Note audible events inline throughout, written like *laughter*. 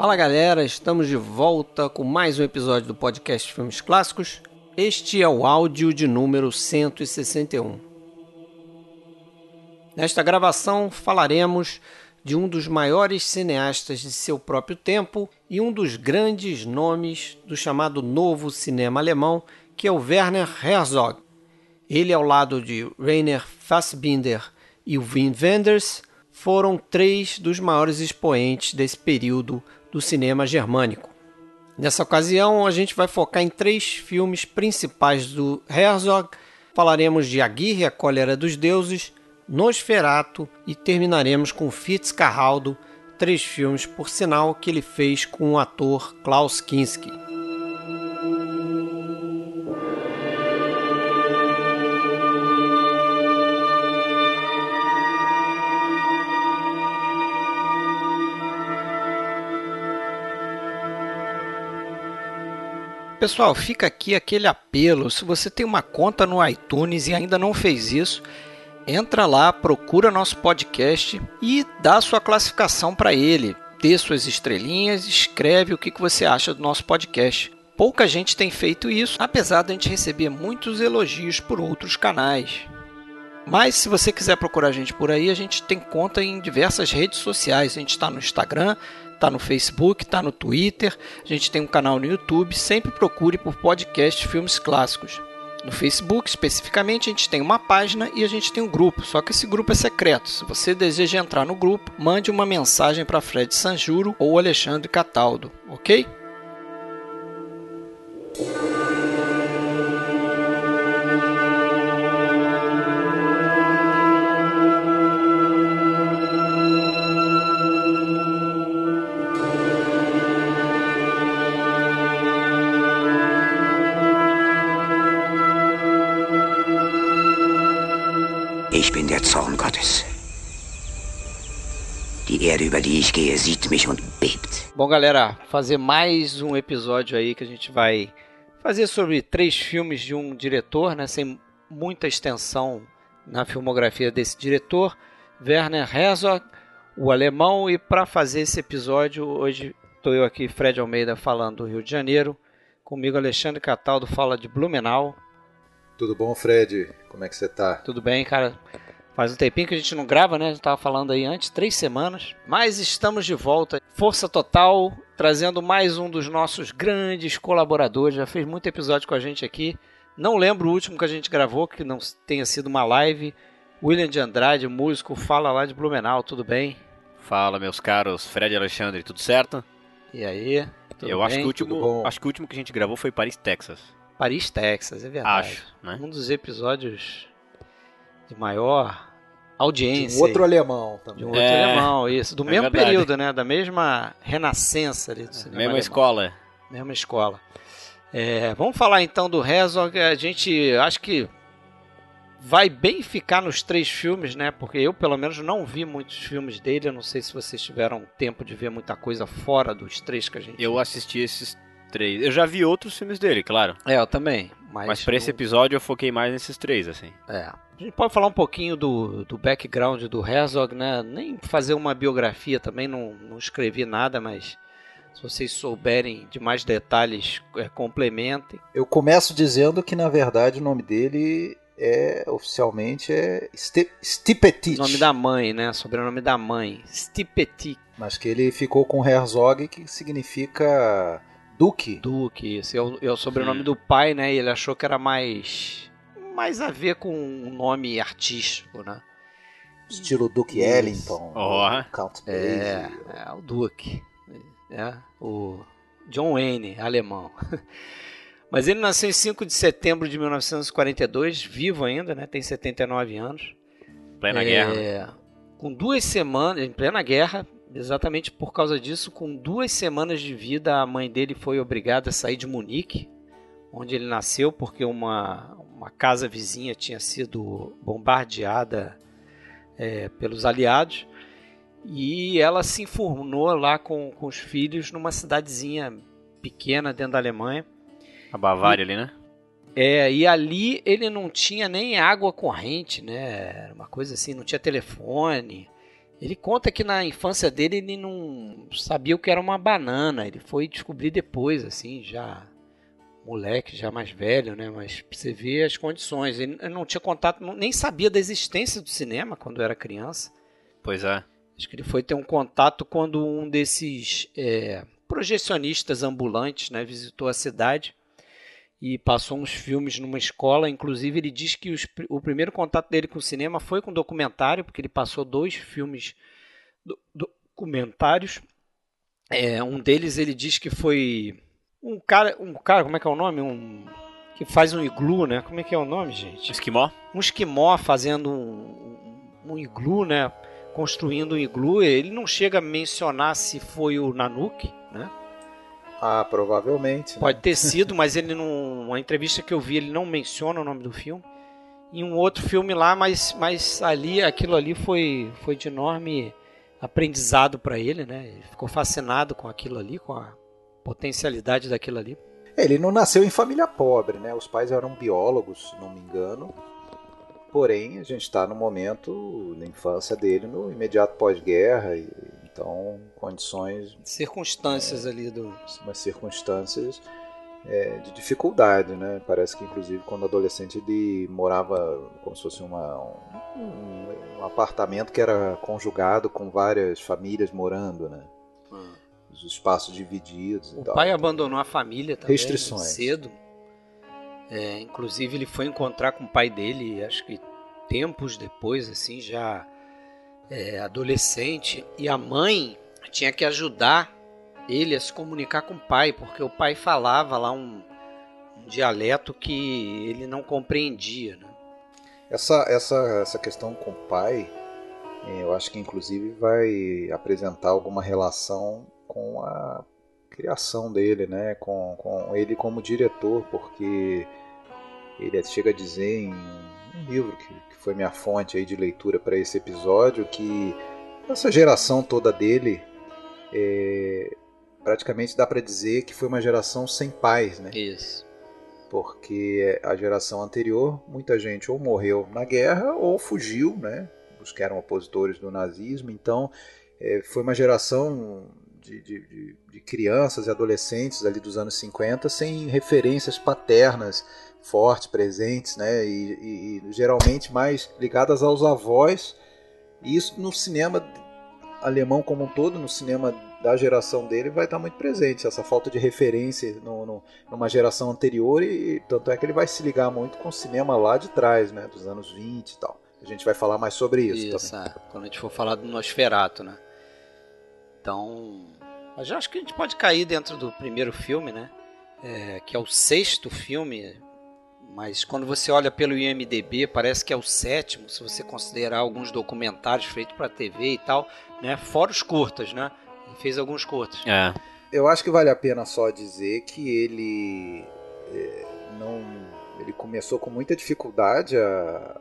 Fala galera, estamos de volta com mais um episódio do podcast Filmes Clássicos. Este é o áudio de número 161. Nesta gravação falaremos de um dos maiores cineastas de seu próprio tempo e um dos grandes nomes do chamado novo cinema alemão, que é o Werner Herzog. Ele, ao lado de Rainer Fassbinder e Wim Wenders, foram três dos maiores expoentes desse período do cinema germânico. Nessa ocasião, a gente vai focar em três filmes principais do Herzog. Falaremos de Aguirre, a Cólera dos Deuses, Nosferato e terminaremos com Fitzcarraldo, três filmes, por sinal, que ele fez com o ator Klaus Kinski. Pessoal, fica aqui aquele apelo. Se você tem uma conta no iTunes e ainda não fez isso, entra lá, procura nosso podcast e dá sua classificação para ele. Dê suas estrelinhas, escreve o que você acha do nosso podcast. Pouca gente tem feito isso, apesar de a gente receber muitos elogios por outros canais. Mas se você quiser procurar a gente por aí, a gente tem conta em diversas redes sociais. A gente está no Instagram, está no Facebook, está no Twitter, a gente tem um canal no YouTube. Sempre procure por podcast Filmes Clássicos. No Facebook, especificamente, a gente tem uma página e a gente tem um grupo, só que esse grupo é secreto. Se você deseja entrar no grupo, mande uma mensagem para Fred Sanjuro ou Alexandre Cataldo, ok? Ich bin der Zorn Gottes. Die Erde, über die ich gehe, sieht mich und bebt. Bom, galera, fazer mais um episódio aí que a gente vai fazer sobre três filmes de um diretor, né, sem muita extensão na filmografia desse diretor, Werner Herzog, o alemão, e para fazer esse episódio, hoje estou eu aqui, Fred Almeida, falando do Rio de Janeiro, comigo Alexandre Cataldo fala de Blumenau. Tudo bom, Fred? Como é que você tá? Tudo bem, cara? Faz um tempinho que a gente não grava, né? A gente tava falando aí antes, três semanas. Mas estamos de volta. Força total, trazendo mais um dos nossos grandes colaboradores. Já fez muito episódio com a gente aqui. Não lembro o último que a gente gravou, que não tenha sido uma live. William de Andrade, músico, fala lá de Blumenau, tudo bem? Fala, meus caros, Fred e Alexandre, tudo certo? E aí? Tudo Eu bem? acho que, o último, acho que o último que a gente gravou foi Paris, Texas. Paris, Texas, é verdade. Acho, né? Um dos episódios de maior audiência. Um outro alemão também. De um outro É, alemão, isso. Do é mesmo verdade. período, né? Da mesma renascença ali do cinema Mesma alemão. escola. Mesma escola. É, vamos falar então do Herzog. A gente acho que vai bem ficar nos três filmes, né? Porque eu, pelo menos, não vi muitos filmes dele. Eu não sei se vocês tiveram tempo de ver muita coisa fora dos três que a gente Eu assisti esses três. Eu já vi outros filmes dele, claro. É, eu também. Mas, Mas pra esse não- episódio eu foquei mais nesses três, assim. É. A gente pode falar um pouquinho do, do background do Herzog, né? Nem fazer uma biografia também, não, não escrevi nada, mas se vocês souberem de mais detalhes, é, complementem. Eu começo dizendo que, na verdade, o nome dele é oficialmente é Ste Stipetit. Nome da mãe, né? Sobrenome da mãe. Stipetit Mas que ele ficou com Herzog, que significa duque. Duque. Esse é o, é o sobrenome Hum. do pai, né? E ele achou que era mais. mais a ver com um nome artístico, né? Estilo Duke Isso. Ellington. Ó. Count É, Basie. é o Duque. É, o John Wayne, alemão. *laughs* Mas ele nasceu em 5 de setembro de 1942, vivo ainda, né? Tem 79 anos. Plena É, guerra. Com duas semanas, em plena guerra, exatamente por causa disso, com duas semanas de vida, a mãe dele foi obrigada a sair de Munique, onde ele nasceu, porque uma, uma casa vizinha tinha sido bombardeada é, pelos aliados. E ela se informou lá com, com os filhos numa cidadezinha pequena dentro da Alemanha. A Bavária ali, né? É, e ali ele não tinha nem água corrente, né? Era uma coisa assim, não tinha telefone. Ele conta que na infância dele ele não sabia o que era uma banana. Ele foi descobrir depois, assim, já moleque, já mais velho, né? Mas você vê as condições. Ele não tinha contato, nem sabia da existência do cinema quando era criança. Pois é. Acho que ele foi ter um contato quando um desses é, projecionistas ambulantes né, visitou a cidade e passou uns filmes numa escola. Inclusive, ele diz que os, o primeiro contato dele com o cinema foi com documentário, porque ele passou dois filmes do, documentários. É, um deles ele diz que foi um cara, um cara, como é que é o nome? Um que faz um iglu, né? Como é que é o nome, gente? Esquimó? Um esquimó fazendo um, um, um iglu, né? construindo um iglu. Ele não chega a mencionar se foi o Nanook, né? Ah, provavelmente. Né? Pode ter sido, mas ele não. Uma entrevista que eu vi, ele não menciona o nome do filme. E um outro filme lá, mas, mas ali, aquilo ali foi, foi de enorme aprendizado para ele, né? Ele ficou fascinado com aquilo ali, com a potencialidade daquilo ali. Ele não nasceu em família pobre, né? Os pais eram biólogos, se não me engano. Porém, a gente está no momento na infância dele, no imediato pós-guerra, então condições. Circunstâncias é, ali do. Umas circunstâncias é, de dificuldade, né? Parece que, inclusive, quando adolescente ele morava como se fosse uma, um, um apartamento que era conjugado com várias famílias morando, né? Hum. Os espaços divididos. O pai abandonou a família também Restrições. cedo. É, inclusive ele foi encontrar com o pai dele, acho que tempos depois, assim, já é, adolescente, e a mãe tinha que ajudar ele a se comunicar com o pai, porque o pai falava lá um, um dialeto que ele não compreendia. Né? Essa, essa, essa questão com o pai, é, eu acho que inclusive vai apresentar alguma relação com a criação dele, né? com, com ele como diretor, porque ele chega a dizer em um livro que, que foi minha fonte aí de leitura para esse episódio que essa geração toda dele é, praticamente dá para dizer que foi uma geração sem pais, né? Isso. Porque a geração anterior, muita gente ou morreu na guerra ou fugiu, né? Os que eram opositores do nazismo. Então, é, foi uma geração de, de, de, crianças e adolescentes ali dos anos 50 sem referências paternas fortes, presentes, né? E, e, geralmente mais ligadas aos avós. E isso no cinema alemão como um todo, no cinema da geração dele, vai estar muito presente. Essa falta de referência no, no, numa geração anterior, e tanto é que ele vai se ligar muito com o cinema lá de trás, né? Dos anos 20 e tal. A gente vai falar mais sobre isso. Isso, é. quando a gente for falar do Nosferato, né? Então. Mas já acho que a gente pode cair dentro do primeiro filme, né? É, que é o sexto filme mas quando você olha pelo IMDb, parece que é o sétimo, se você considerar alguns documentários feitos para TV e tal, né? Fora os curtas, né? Ele fez alguns curtas. É. Eu acho que vale a pena só dizer que ele é, não, ele começou com muita dificuldade a,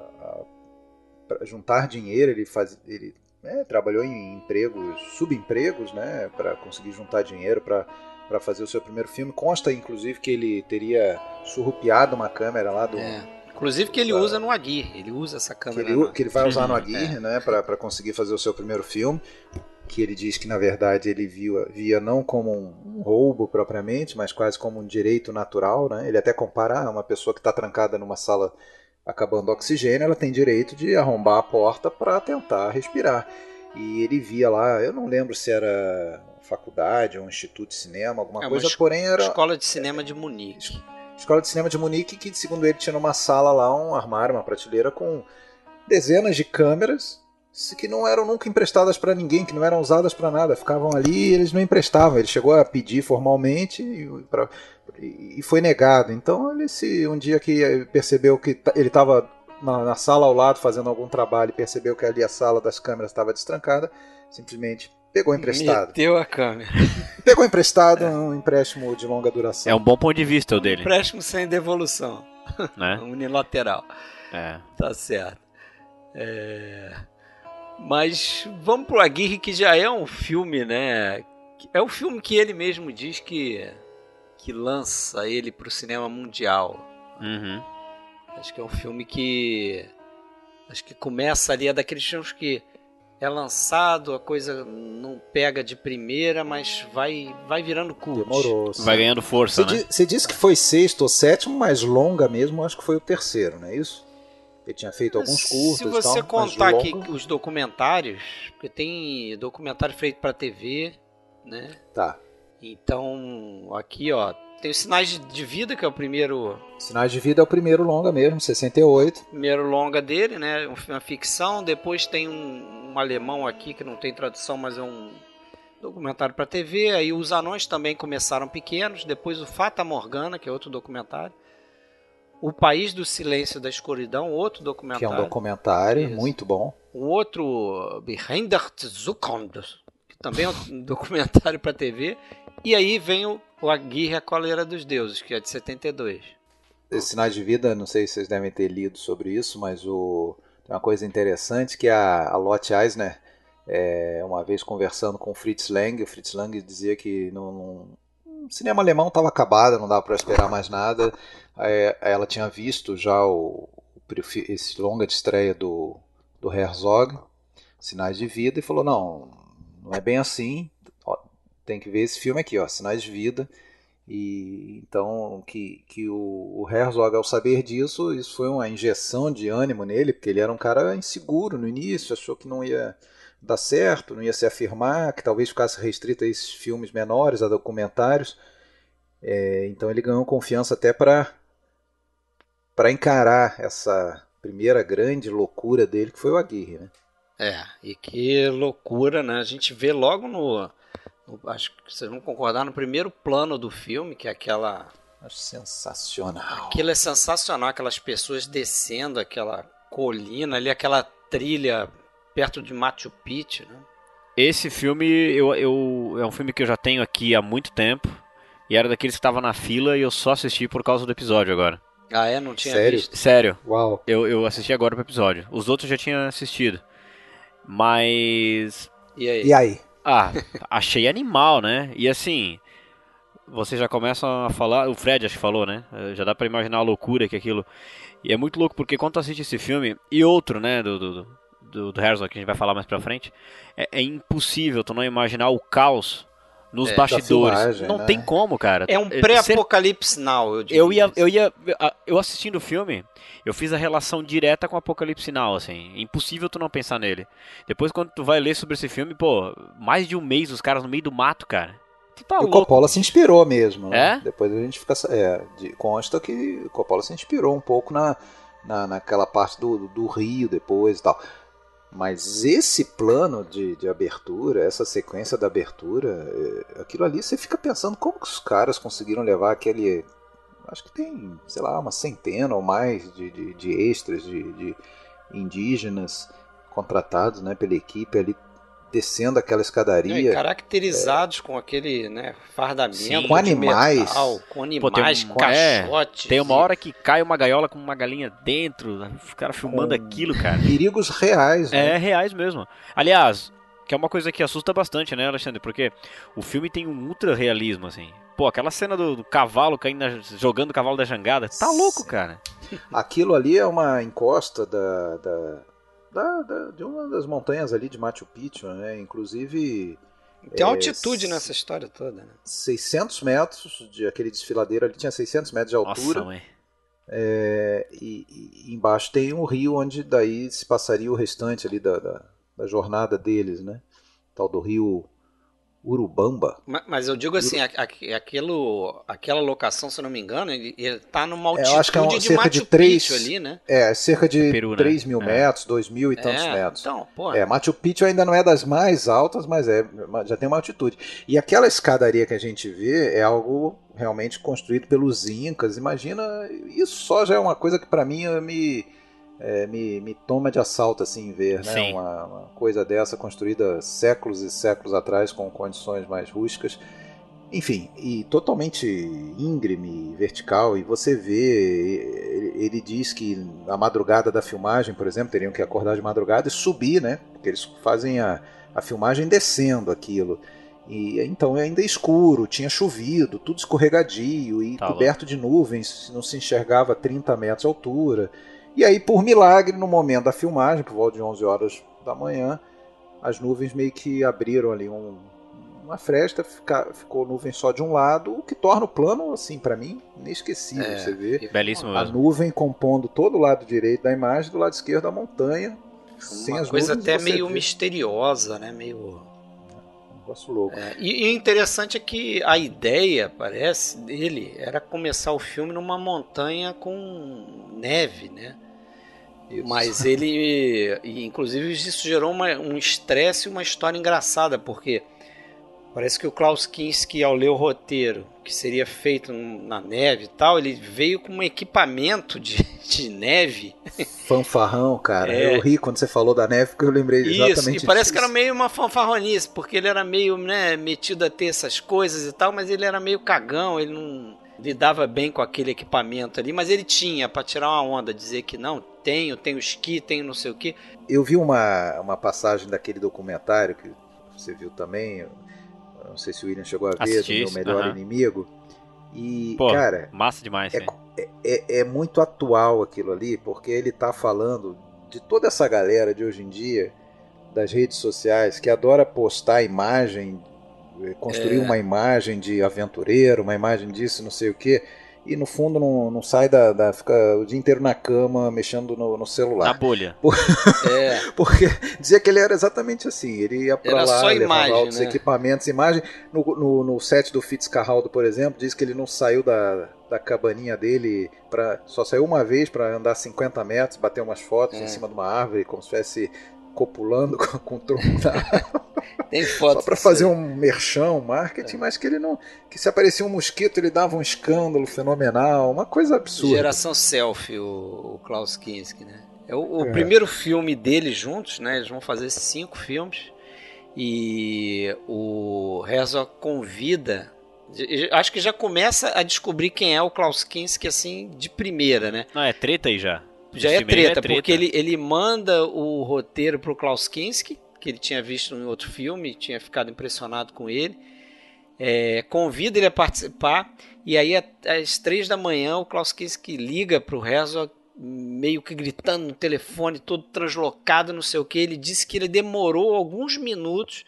a juntar dinheiro. Ele faz, ele né, trabalhou em empregos, subempregos, né, para conseguir juntar dinheiro para para fazer o seu primeiro filme. Consta, inclusive, que ele teria surrupiado uma câmera lá do. É. Inclusive que ele da... usa no Aguirre, ele usa essa câmera. Que ele, que ele vai usar no Aguirre, é. né, para conseguir fazer o seu primeiro filme. Que ele diz que na verdade ele via, via não como um, roubo propriamente, mas quase como um direito natural. Né? Ele até compara ah, uma pessoa que está trancada numa sala acabando o oxigênio, ela tem direito de arrombar a porta para tentar respirar. E ele via lá, eu não lembro se era faculdade ou um instituto de cinema, alguma é, coisa, porém era. Escola de cinema de Munique. Escola de cinema de Munique, que segundo ele tinha numa sala lá um armário, uma prateleira com dezenas de câmeras que não eram nunca emprestadas para ninguém, que não eram usadas para nada, ficavam ali e eles não emprestavam. Ele chegou a pedir formalmente e, pra, e foi negado. Então ele se um dia que percebeu que ele estava na, na, sala ao lado fazendo algum trabalho e percebeu que ali a sala das câmeras estava destrancada, simplesmente Pegou emprestado. Meteu a câmera. *laughs* Pegou emprestado é. um empréstimo de longa duração. É um bom ponto de vista o dele. Um empréstimo sem devolução. Né? *laughs* Unilateral. É. Tá certo. É... Mas vamos pro Aguirre, que já é um filme, né? É o filme que ele mesmo diz que, que lança ele pro cinema mundial. Uhum. Acho que é um filme que. Acho que começa ali, é daqueles filmes que é lançado, a coisa não pega de primeira, mas vai, vai virando cult. Demorou. sim. Vai ganhando força, Você, né? di- você disse que foi sexto ou sétimo, mas longa mesmo, acho que foi o terceiro, não é isso? Ele tinha feito alguns curtos Se e você tal, contar aqui longa- os documentários, porque tem documentário feito para TV, né? Tá. Então, aqui, ó, tem os Sinais de- Vida, que é o primeiro, Sinais de Vida é o primeiro longa mesmo, 68. primeiro longa dele, né? um- Uma ficção. Depois tem um, um alemão aqui que não tem tradução, mas é um documentário para TV. Aí os anões também começaram pequenos. Depois o Fata Morgana, que é outro documentário. O País do Silêncio da Escuridão, outro Que é documentário. um documentário Isso. muito bom. Um outro Behind the Zukunft, que também é um *laughs* documentário para TV. E aí vem o, o Aguirre, a Coleira dos Deuses, que é de 72. Esse Sinais de Vida, não sei se vocês devem ter lido sobre isso, mas o... tem uma coisa interessante que a, a Lotte Eisner, é, uma vez conversando com o Fritz Lang, o Fritz Lang dizia que não, não- o cinema alemão estava acabado, não dava para esperar mais nada. Ela tinha visto já o, esse longa de estreia do, do Herzog, Sinais de Vida, e falou, não, não é bem assim, tem que ver esse filme aqui, ó, Sinais de Vida, e então que, que o, o Herzog, ao saber disso, isso foi uma injeção de ânimo nele, porque ele era um cara inseguro no início, achou que não ia dar certo, não ia se afirmar, que talvez ficasse restrito a esses filmes menores, a documentários. É, então ele ganhou confiança até para para encarar essa primeira grande loucura dele, que foi o Aguirre. Né? É, e que loucura, né? A gente vê logo no, Acho que vocês vão concordar no primeiro plano do filme, que é aquela. Acho sensacional. Aquilo é sensacional, aquelas pessoas descendo aquela colina ali, aquela trilha perto de Machu Picchu, né? Esse filme eu, eu, é um filme que eu já tenho aqui há muito tempo. E era daqueles que tava na fila e eu só assisti por causa do episódio agora. Ah, é? Não tinha Sério? visto? Sério, Uau. eu, eu assisti agora pro episódio. Os outros eu já tinha assistido. Mas. E aí? E aí? Ah, achei animal, né? E assim. Vocês já começam a falar. O Fred acho que falou, né? Já dá pra imaginar a loucura que aquilo. E é muito louco porque quando tu assiste esse filme. E outro, né? Do, do, do, do Herzog, que a gente vai falar mais pra frente. É, é impossível tu não imaginar o caos nos É, bastidores. não né? tem como, cara. É um pré-apocalipse now, eu diria. eu ia, eu ia, eu assistindo o filme, eu fiz a relação direta com o Apocalipse Now, assim, impossível tu não pensar nele. Depois quando tu vai ler sobre esse filme, pô, mais de um mês os caras no meio do mato, cara. Tá E o louco. Coppola se inspirou mesmo. né? É? Depois a gente fica. É, de- consta que o Coppola se inspirou um pouco na, na, naquela parte do, do Rio depois e tal. Mas esse plano de, de abertura, essa sequência da abertura, é, aquilo ali você fica pensando como que os caras conseguiram levar aquele. Acho que tem, sei lá, uma centena ou mais de, de, de extras, de, de indígenas contratados né, pela equipe ali descendo aquela Não, e escadaria. caracterizados com aquele né, fardamento Sim. Com de animais. metal, com Pô, animais, tem um- é, caixotes. Tem uma hora que cai uma gaiola com uma galinha dentro, os caras filmando Com- aquilo, cara. perigos reais. né? É reais mesmo. Aliás, que é uma coisa que assusta bastante, né, Alexandre? Porque o filme tem um ultra realismo, assim. Pô, aquela cena do, do cavalo caindo, na- jogando o cavalo da jangada, tá louco, cara. Aquilo ali é uma encosta da, da, da- da- de uma das montanhas ali de Machu Picchu, né? Inclusive Tem É, altitude nessa história toda, né? 600 metros de aquele desfiladeiro ali tinha 600 metros de altura. Nossa, mãe. É, e, e embaixo tem um rio onde daí se passaria o restante ali da, da, da jornada deles, né? Tal do rio Urubamba. Ma- Mas eu digo assim, a- a- aquilo, aquela locação, se eu não me engano, ele, ele tá numa É, eu acho que é um- altitude de cerca Machu de três- Picchu ali, né? É, cerca de Peru, né? 3 mil É. metros, 2 mil e tantos é, metros. Então, pô, É, Machu Picchu ainda não é das mais altas, mas é já tem uma altitude. E aquela escadaria que a gente vê é algo realmente construído pelos incas. Imagina, isso só já é uma coisa que para mim me, é, me me toma de assalto assim ver, né? Uma, uma coisa dessa construída séculos e séculos atrás com condições mais rústicas. Enfim, e totalmente íngreme, vertical, e você vê, ele, diz que a madrugada da filmagem, por exemplo, teriam que acordar de madrugada e subir, né? Porque eles fazem a, a filmagem descendo aquilo. E então é ainda escuro, tinha chovido, tudo escorregadio e Tá coberto de nuvens, não se enxergava a 30 metros de altura. E aí, por milagre, no momento da filmagem, por volta de 11 horas da manhã, as nuvens meio que abriram ali um, uma fresta, fica, ficou nuvem só de um lado, o que torna o plano, assim, para mim, inesquecível. É, Você vê Belíssimo a mesmo. nuvem compondo todo o lado direito da imagem, do lado esquerdo a montanha. sem Uma as coisa nuvens, até meio vê. misteriosa, né? Meio. Negócio louco. É, e, e o interessante é que a ideia, parece, dele era começar o filme numa montanha com neve, né? Isso. Mas ele, inclusive, isso gerou uma- um estresse e uma história engraçada, porque parece que o Klaus Kinski, ao ler o roteiro, que seria feito na neve e tal, ele veio com um equipamento de, *laughs* de neve. Fanfarrão, cara. É. Eu ri quando você falou da neve, porque eu lembrei Isso, exatamente e parece disso. que era meio uma fanfarronice, porque ele era meio né, metido a ter essas coisas e tal, mas ele era meio cagão, ele não lidava bem com aquele equipamento ali, mas ele tinha pra tirar uma onda, dizer que não, tenho, tenho esqui, tenho não sei o que. Eu vi uma, uma passagem daquele documentário que você viu também. Não sei se o William chegou a ver, Assisti do meu melhor inimigo. E, Pô, cara, Massa demais, é, né? é, é muito atual aquilo ali, porque ele tá falando de toda essa galera de hoje em dia, das redes sociais, que adora postar imagem, eh, construir É. uma imagem de aventureiro, uma imagem disso, não sei o quê, e no fundo não, não sai da, da. fica o dia inteiro na cama, mexendo no, no Na celular. bolha. *laughs* É, Porque dizia que ele era exatamente assim. Ele ia pra Era lá, só levava imagem, altos né? equipamentos, imagem. No, no, no set do Fitzcarraldo, por exemplo, diz que ele não saiu da, da cabaninha dele, pra, só saiu uma vez para andar 50 metros, bater umas fotos É. em cima de uma árvore, como se estivesse copulando *laughs* com, o árvore, tem foto. só para fazer um merchão, um marketing, mas que ele não. Que se aparecia um mosquito, ele dava um escândalo fenomenal, uma coisa absurda. Geração Selfie, o, o Klaus Kinski, né? É o, o É. primeiro filme deles juntos, né? Eles vão fazer cinco filmes. E o Herzog convida. Acho que já começa a descobrir quem é o Klaus Kinski, assim, de primeira, né? Não, é treta aí já. Já é filme aí treta, porque ele, ele manda o roteiro pro Klaus Kinski, que ele tinha visto em outro filme, tinha ficado impressionado com ele. É, convida ele a participar, e aí às três da manhã o Klaus Kinski liga pro Herzog, meio que gritando no telefone, todo translocado, não sei o que. Ele disse que ele demorou alguns minutos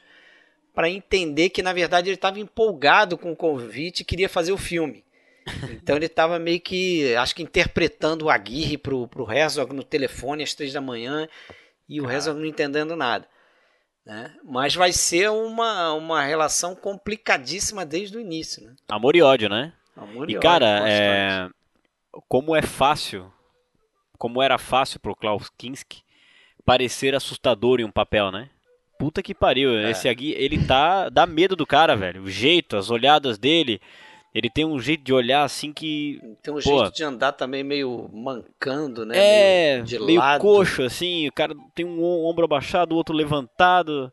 para entender que na verdade ele estava empolgado com o convite e queria fazer o filme. Então ele estava meio que, acho que interpretando o Aguirre pro, pro Herzog no telefone às três da manhã e o Herzog não entendendo nada. Né? Mas vai ser uma, uma relação complicadíssima desde o início. Né? Amor e ódio, né? Amor E ódio cara, é... como é fácil, como era fácil pro Klaus Kinski parecer assustador em um papel, né? Puta que pariu, É. esse aqui, ele tá, dá medo do cara, velho. O jeito, as olhadas dele, ele tem um jeito de olhar assim que Tem um pô. jeito de andar também meio mancando, né? é meio de meio lado. coxo assim, o cara tem um om- ombro abaixado, o outro levantado.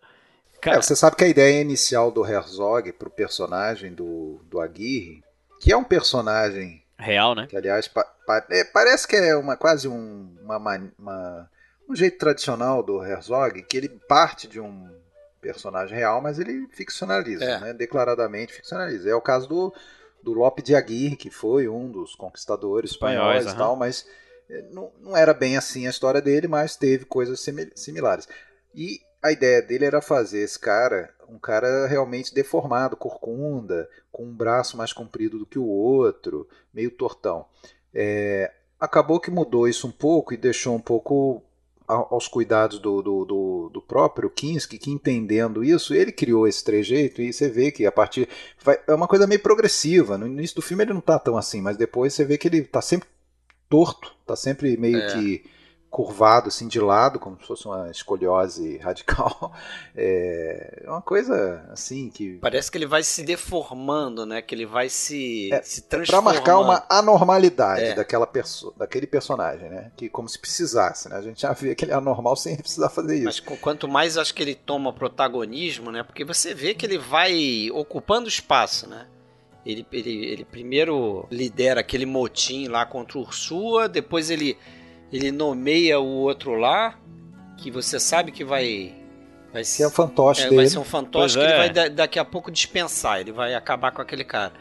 Cara, É, você sabe que a ideia inicial do Herzog pro personagem do, do Aguirre, que é um personagem real, né? que aliás pa- pa- é, parece que é uma quase um, uma, uma- um jeito tradicional do Herzog, que ele parte de um personagem real, mas ele ficcionaliza, É. né? declaradamente ficcionaliza. É o caso do, do Lope de Aguirre, que foi um dos conquistadores Espanhóis, espanhóis e tal, mas é, não, não era bem assim a história dele, mas teve coisas simi- similares. E a ideia dele era fazer esse cara um cara realmente deformado, corcunda, com um braço mais comprido do que o outro, meio tortão. É, acabou que mudou isso um pouco e deixou um pouco aos cuidados do, do, do, do próprio Kinski, que entendendo isso, ele criou esse trejeito e você vê que a partir. vai- é uma coisa meio progressiva. No início do filme ele não tá tão assim, mas depois você vê que ele tá sempre torto, tá sempre meio É. que curvado assim de lado, como se fosse uma escoliose *laughs* radical. É uma coisa assim que Parece que ele vai se deformando, né? Que ele vai se, É, se Pra transformando. marcar uma anormalidade É. daquela perso daquele personagem, né? Que como se precisasse, né? A gente já vê que ele é anormal sem *laughs* precisar fazer isso. Mas qu- quanto mais acho que ele toma protagonismo, né? Porque você vê que ele vai ocupando espaço, né? Ele, ele, ele primeiro lidera aquele motim lá contra o Ursua, depois ele, ele nomeia o outro lá, que você sabe que vai. Vai, Que é o fantoche é, dele. vai ser um fantoche Pois que ele é. vai da- daqui a pouco dispensar, ele vai acabar com aquele cara.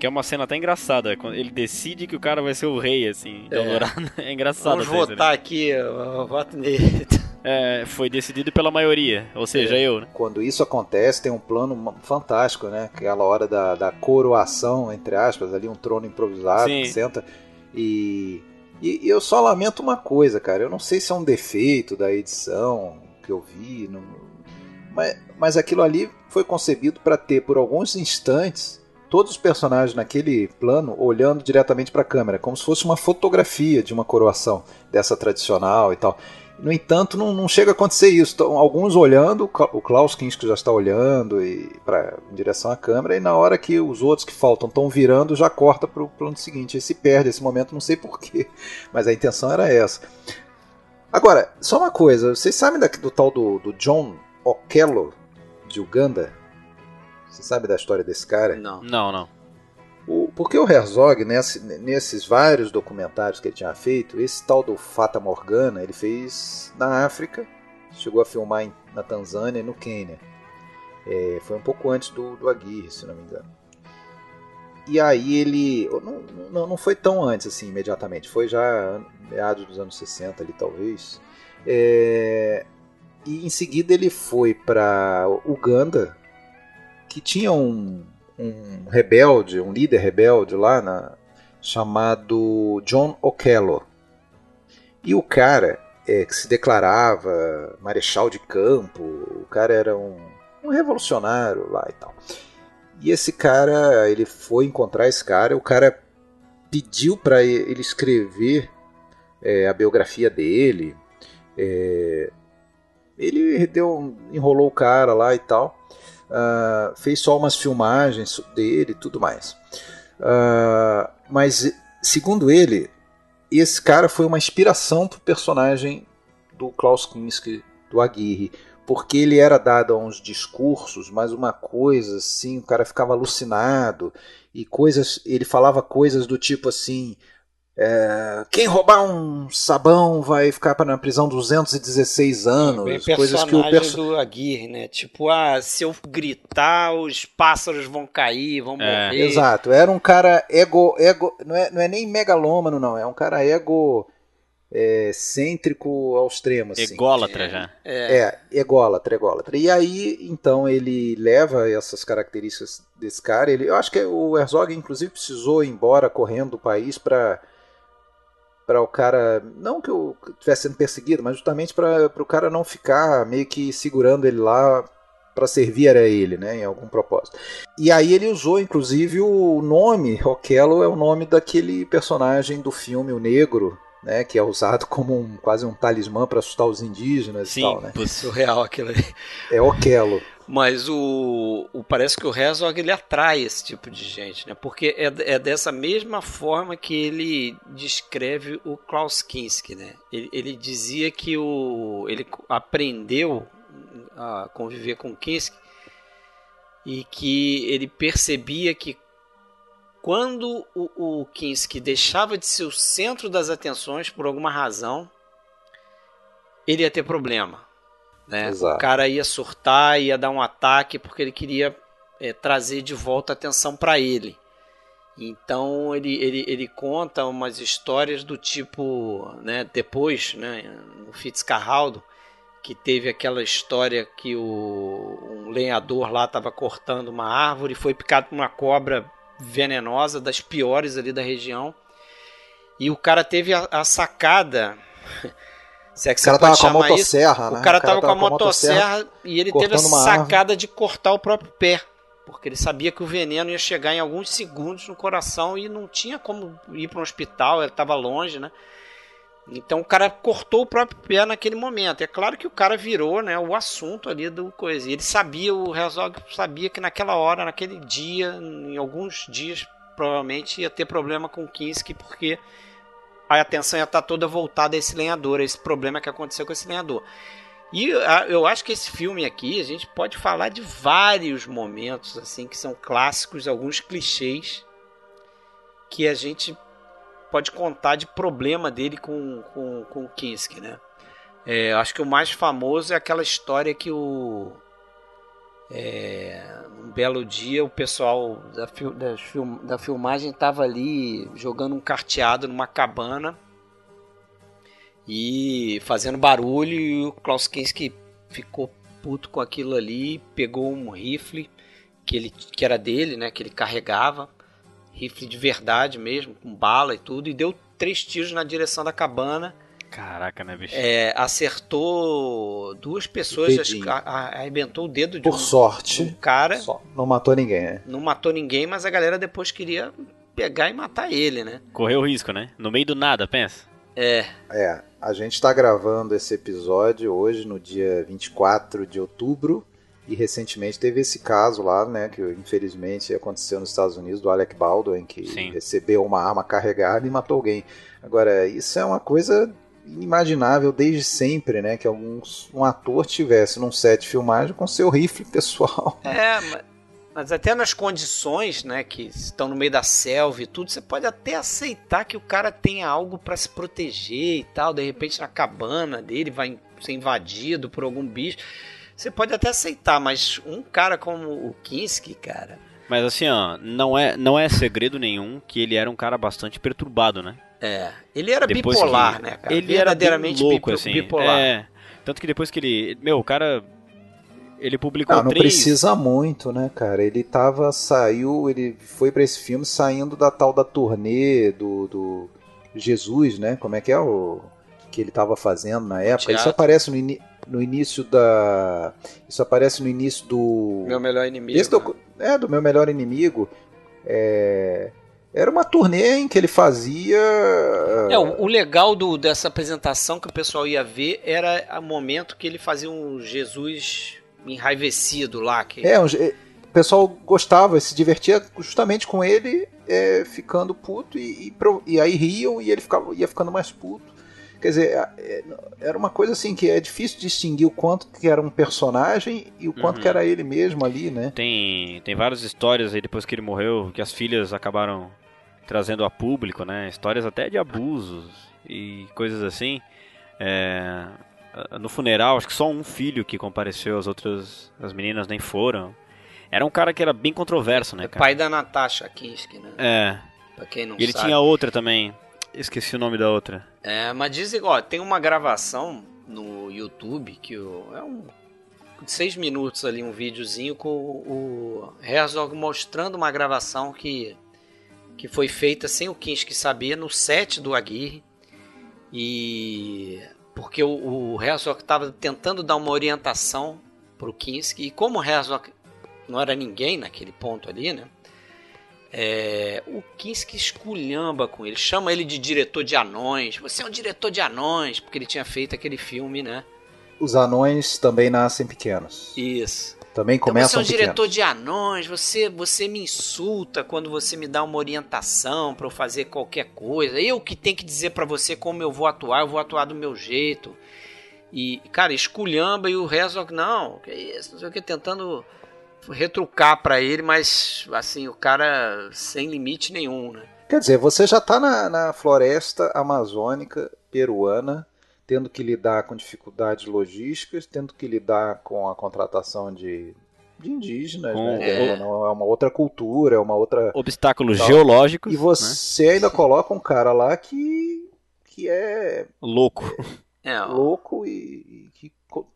Que é uma cena até engraçada, quando ele decide que o cara vai ser o rei, assim, de É. Eldorado. *laughs* É engraçado Vamos né? votar aqui, eu, eu voto nele. *laughs* é, foi decidido pela maioria, ou seja, É. eu, né? Quando isso acontece, tem um plano fantástico, né? Aquela hora da, da coroação, entre aspas, ali um trono improvisado Sim. que senta. E, e, e eu só lamento uma coisa, cara. Eu não sei se é um defeito da edição que eu vi, não- mas, mas aquilo ali foi concebido para ter, por alguns instantes, todos os personagens naquele plano olhando diretamente para a câmera, como se fosse uma fotografia de uma coroação dessa tradicional e tal. No entanto, não, não chega a acontecer isso. Tão alguns olhando, o Klaus Kinski já está olhando e pra, em direção à câmera, e na hora que os outros que faltam estão virando, já corta para o plano seguinte. Aí se perde esse momento, não sei porquê, *laughs* mas a intenção era essa. Agora, só uma coisa, vocês sabem da- do tal do, do John Okello, de Uganda? Você sabe da história desse cara? Não. Não, não. O, porque o Herzog, nesse- nesses vários documentários que ele tinha feito, esse tal do Fata Morgana, ele fez na África, chegou a filmar em- na Tanzânia e no Quênia. É, foi um pouco antes do, do Aguirre, se não me engano. E aí ele. Não, não, não foi tão antes, assim, imediatamente. Foi já meados dos anos 60 ali, talvez. É, e em seguida ele foi para Uganda, que tinha um, um rebelde, um líder rebelde lá, na, chamado John Okello. E o cara é, que se declarava marechal de campo, o cara era um, um revolucionário lá e tal. E esse cara, ele foi encontrar esse cara, o cara pediu para ele escrever é, a biografia dele. é, ele deu, enrolou o cara lá e tal. Ah, fez só umas filmagens dele e tudo mais. Ah, mas, segundo ele, esse cara foi uma inspiração pro personagem do Klaus Kinski, do Aguirre, porque ele era dado a uns discursos, mas uma coisa assim, o cara ficava alucinado e coisas, ele falava coisas do tipo assim, é, quem roubar um sabão vai ficar na prisão 216 anos, Bem coisas que o personagem perso do Aguirre, né? Tipo, ah, se eu gritar, os pássaros vão cair, vão É. morrer. Exato, era um cara ego, ego não, é, não é nem megalômano, não, é um cara ego é, cêntrico ao extremo. Assim. Ególatra já. É. É, ególatra, ególatra. E aí, então, ele leva essas características desse cara. Ele, eu acho que o Herzog, inclusive, precisou ir embora correndo do país para para o cara, não que eu estivesse sendo perseguido, mas justamente para o cara não ficar meio que segurando ele lá para servir a ele, né, em algum propósito. E aí ele usou, inclusive, o nome Okello é o nome daquele personagem do filme O Negro, né, que é usado como um, quase um talismã para assustar os indígenas e Sim, tal, né? putz. Surreal aquilo ali. É Okello. Mas o, o- parece que o Herzog ele atrai esse tipo de gente, né? Porque é, é dessa mesma forma que ele descreve o Klaus Kinski, né? Ele, ele dizia que o, ele aprendeu a conviver com Kinski e que ele percebia que quando o, o Kinski deixava de ser o centro das atenções por alguma razão, ele ia ter problema. Né? Exato. O cara ia surtar, ia dar um ataque porque ele queria é, trazer de volta a atenção para ele. Então ele, ele, ele conta umas histórias do tipo, né, depois, né, no Fitzcarraldo, que teve aquela história que o, um lenhador lá estava cortando uma árvore e foi picado por uma cobra venenosa, das piores ali da região. E o cara teve a, a sacada. *laughs* Se é que O cara tava com a isso, motosserra, né? o cara tava com a motosserra e ele teve a árvore. sacada de cortar o próprio pé. Porque ele sabia que o veneno ia chegar em alguns segundos no coração e não tinha como ir para um hospital, ele estava longe, né? Então o cara cortou o próprio pé naquele momento. É claro que o cara virou né, o assunto ali do coisa. E ele sabia, o Herzog sabia que naquela hora, naquele dia, em alguns dias, provavelmente ia ter problema com o Kinski, porque a atenção ia estar toda voltada a esse lenhador, a esse problema que aconteceu com esse lenhador. E a- eu acho que esse filme aqui, a gente pode falar de vários momentos assim que são clássicos, alguns clichês que a gente pode contar de problema dele com, com, com o Kinski, né? É, acho que o mais famoso é aquela história que o é, um belo dia o pessoal da, das film- da filmagem estava ali jogando um carteado numa cabana e fazendo barulho e o Klaus Kinski ficou puto com aquilo ali, pegou um rifle que ele que era dele, né, que ele carregava, rifle de verdade mesmo, com bala e tudo, e deu três tiros na direção da cabana. Caraca, né, bicho? É, acertou duas pessoas, arrebentou o dedo de Por um, sorte, um cara. só não matou ninguém, né? Não matou ninguém, mas a galera depois queria pegar e matar ele, né? Correu o risco, né? No meio do nada, pensa. É, É, a gente está gravando esse episódio hoje, no dia 24 de outubro, e recentemente teve esse caso lá, né, que infelizmente aconteceu nos Estados Unidos, do Alec Baldwin, que Sim. recebeu uma arma carregada e matou alguém. Agora, isso é uma coisa inimaginável desde sempre, né, que alguns, um ator tivesse num set de filmagem com seu rifle pessoal. *laughs* É, ma- mas até nas condições, né, que estão no meio da selva e tudo, você pode até aceitar que o cara tenha algo pra se proteger e tal, de repente na cabana dele vai ser invadido por algum bicho. Você pode até aceitar, mas um cara como o Kinski, cara, Mas assim, ó, não é, não é segredo nenhum que ele era um cara bastante perturbado, né? É, ele era Depois bipolar, que- né, cara? Ele era verdadeiramente louco, bipo- assim. bipolar. É. Tanto que depois que ele. Meu, o cara. Ele publicou Não, não três. precisa muito, né, cara? Ele tava, saiu, ele foi pra esse filme saindo da tal da turnê do, do Jesus, né? Como é que é o que ele tava fazendo na época? Isso Teatro. aparece no, ini- no início da, isso aparece no início do, Meu melhor inimigo. Né? é do meu melhor inimigo. É, era uma turnê em que ele fazia. É, o, o legal do, dessa apresentação que o pessoal ia ver era o momento que ele fazia um Jesus enraivecido lá. Que... É, um je- o pessoal gostava, se divertia justamente com ele é, ficando puto e, e, e aí riam e ele ficava, ia ficando mais puto. Quer dizer, é, era uma coisa assim que é difícil distinguir o quanto que era um personagem e o quanto Uhum. que era ele mesmo ali, né? Tem, tem várias histórias aí depois que ele morreu que as filhas acabaram trazendo a público, né? Histórias até de abusos e coisas assim. É, no funeral, acho que só um filho que compareceu, as outras as meninas nem foram. Era um cara que era bem controverso, né, É cara? pai da Natasha Kinski, né? É. Pra quem não E ele sabe. tinha outra também. Esqueci o nome da outra. É, mas dizem, ó, tem uma gravação no YouTube que o- é um de seis minutos ali, um videozinho com o Herzog mostrando uma gravação que, que foi feita sem o Kinski saber no set do Aguirre. E porque o, o Herzog estava tentando dar uma orientação pro Kinski, e como o Herzog não era ninguém naquele ponto ali, né? É, o Kinski esculhamba com ele, chama ele de diretor de anões. Você é um diretor de anões, porque ele tinha feito aquele filme, né? Os anões também nascem pequenos. Isso. Também Então você é um diretor de anões, você, você me insulta quando você me dá uma orientação pra eu fazer qualquer coisa. Eu que tenho que dizer pra você como eu vou atuar, eu vou atuar do meu jeito. E, cara, esculhamba e o Herzog, não, que isso, não sei o que, tentando retrucar pra ele, mas assim, o cara sem limite nenhum, né? Quer dizer, você já está na, na floresta amazônica peruana, tendo que lidar com dificuldades logísticas, tendo que lidar com a contratação de, de indígenas, Com- né? é. É, não- é uma outra cultura, é uma outra. Obstáculos Tal. geológicos. E você ainda coloca um cara lá que, que é né? Louco. É, louco e, e que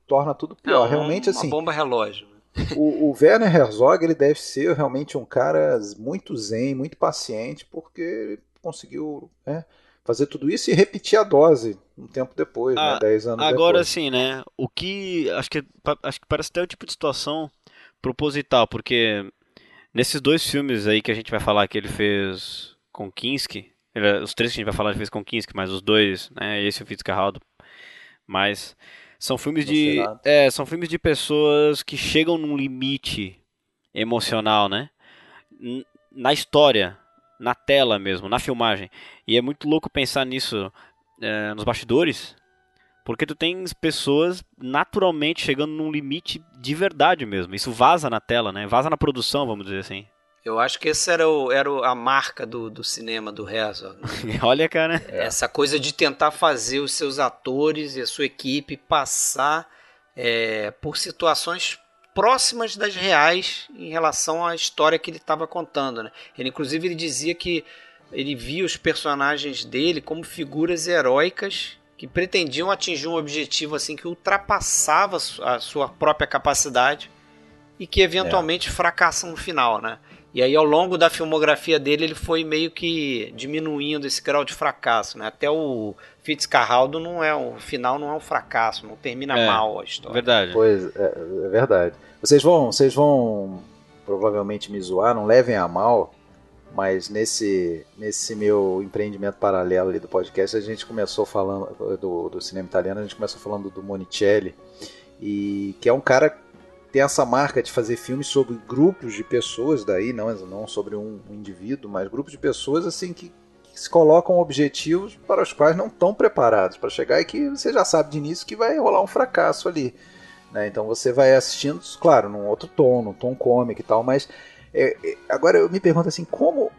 torna tudo é pior. um- realmente, uma assim, bomba relógio. né? o, o Werner Herzog ele deve ser realmente um cara muito zen, muito paciente, porque ele conseguiu né, fazer tudo isso e repetir a dose um tempo depois, Ah, né, 10 anos Agora depois. sim, né? O que acho que pa- acho que parece até o tipo de situação proposital, porque nesses dois filmes aí que a gente vai falar que ele fez com Kinski, ele- os três que a gente vai falar ele fez com Kinski, mas os dois, né? Esse o Fitzgerald, mas são filmes de Nosferatu. é, são filmes de pessoas que chegam num limite emocional, né? Na história, na tela mesmo, na filmagem. E é muito louco pensar nisso é, nos bastidores, porque tu tens pessoas naturalmente chegando num limite de verdade mesmo. Isso vaza na tela, né? Vaza na produção, vamos dizer assim. Eu acho que essa era, o, era a marca do, do cinema do Herzog. né? *laughs* Olha, cara. Essa coisa de tentar fazer os seus atores e a sua equipe passar é, por situações próximas das reais em relação à história que ele estava contando. Né? Ele, inclusive, ele dizia que ele via os personagens dele como figuras heróicas que pretendiam atingir um objetivo assim que ultrapassava a sua própria capacidade e que eventualmente é. fracassam no final, né? E aí ao longo da filmografia dele ele foi meio que diminuindo esse grau de fracasso, né? Até o Fitzcarraldo não é o final não é um fracasso, não termina é, mal a história. Verdade. Pois é, é verdade. Vocês vão, vocês vão provavelmente me zoar, não levem a mal, mas nesse, nesse meu empreendimento paralelo ali do podcast, a gente começou falando do, do cinema italiano, a gente começou falando do Monicelli, e que é um cara tem essa marca de fazer filmes sobre grupos de pessoas daí, não, não sobre um, um indivíduo, mas grupos de pessoas assim que, que, se colocam objetivos para os quais não estão preparados para chegar e que você já sabe de início que vai rolar um fracasso ali. Né? Então você vai assistindo, claro, num outro tom, num tom cômico e tal, mas é, é, agora eu me pergunto assim, como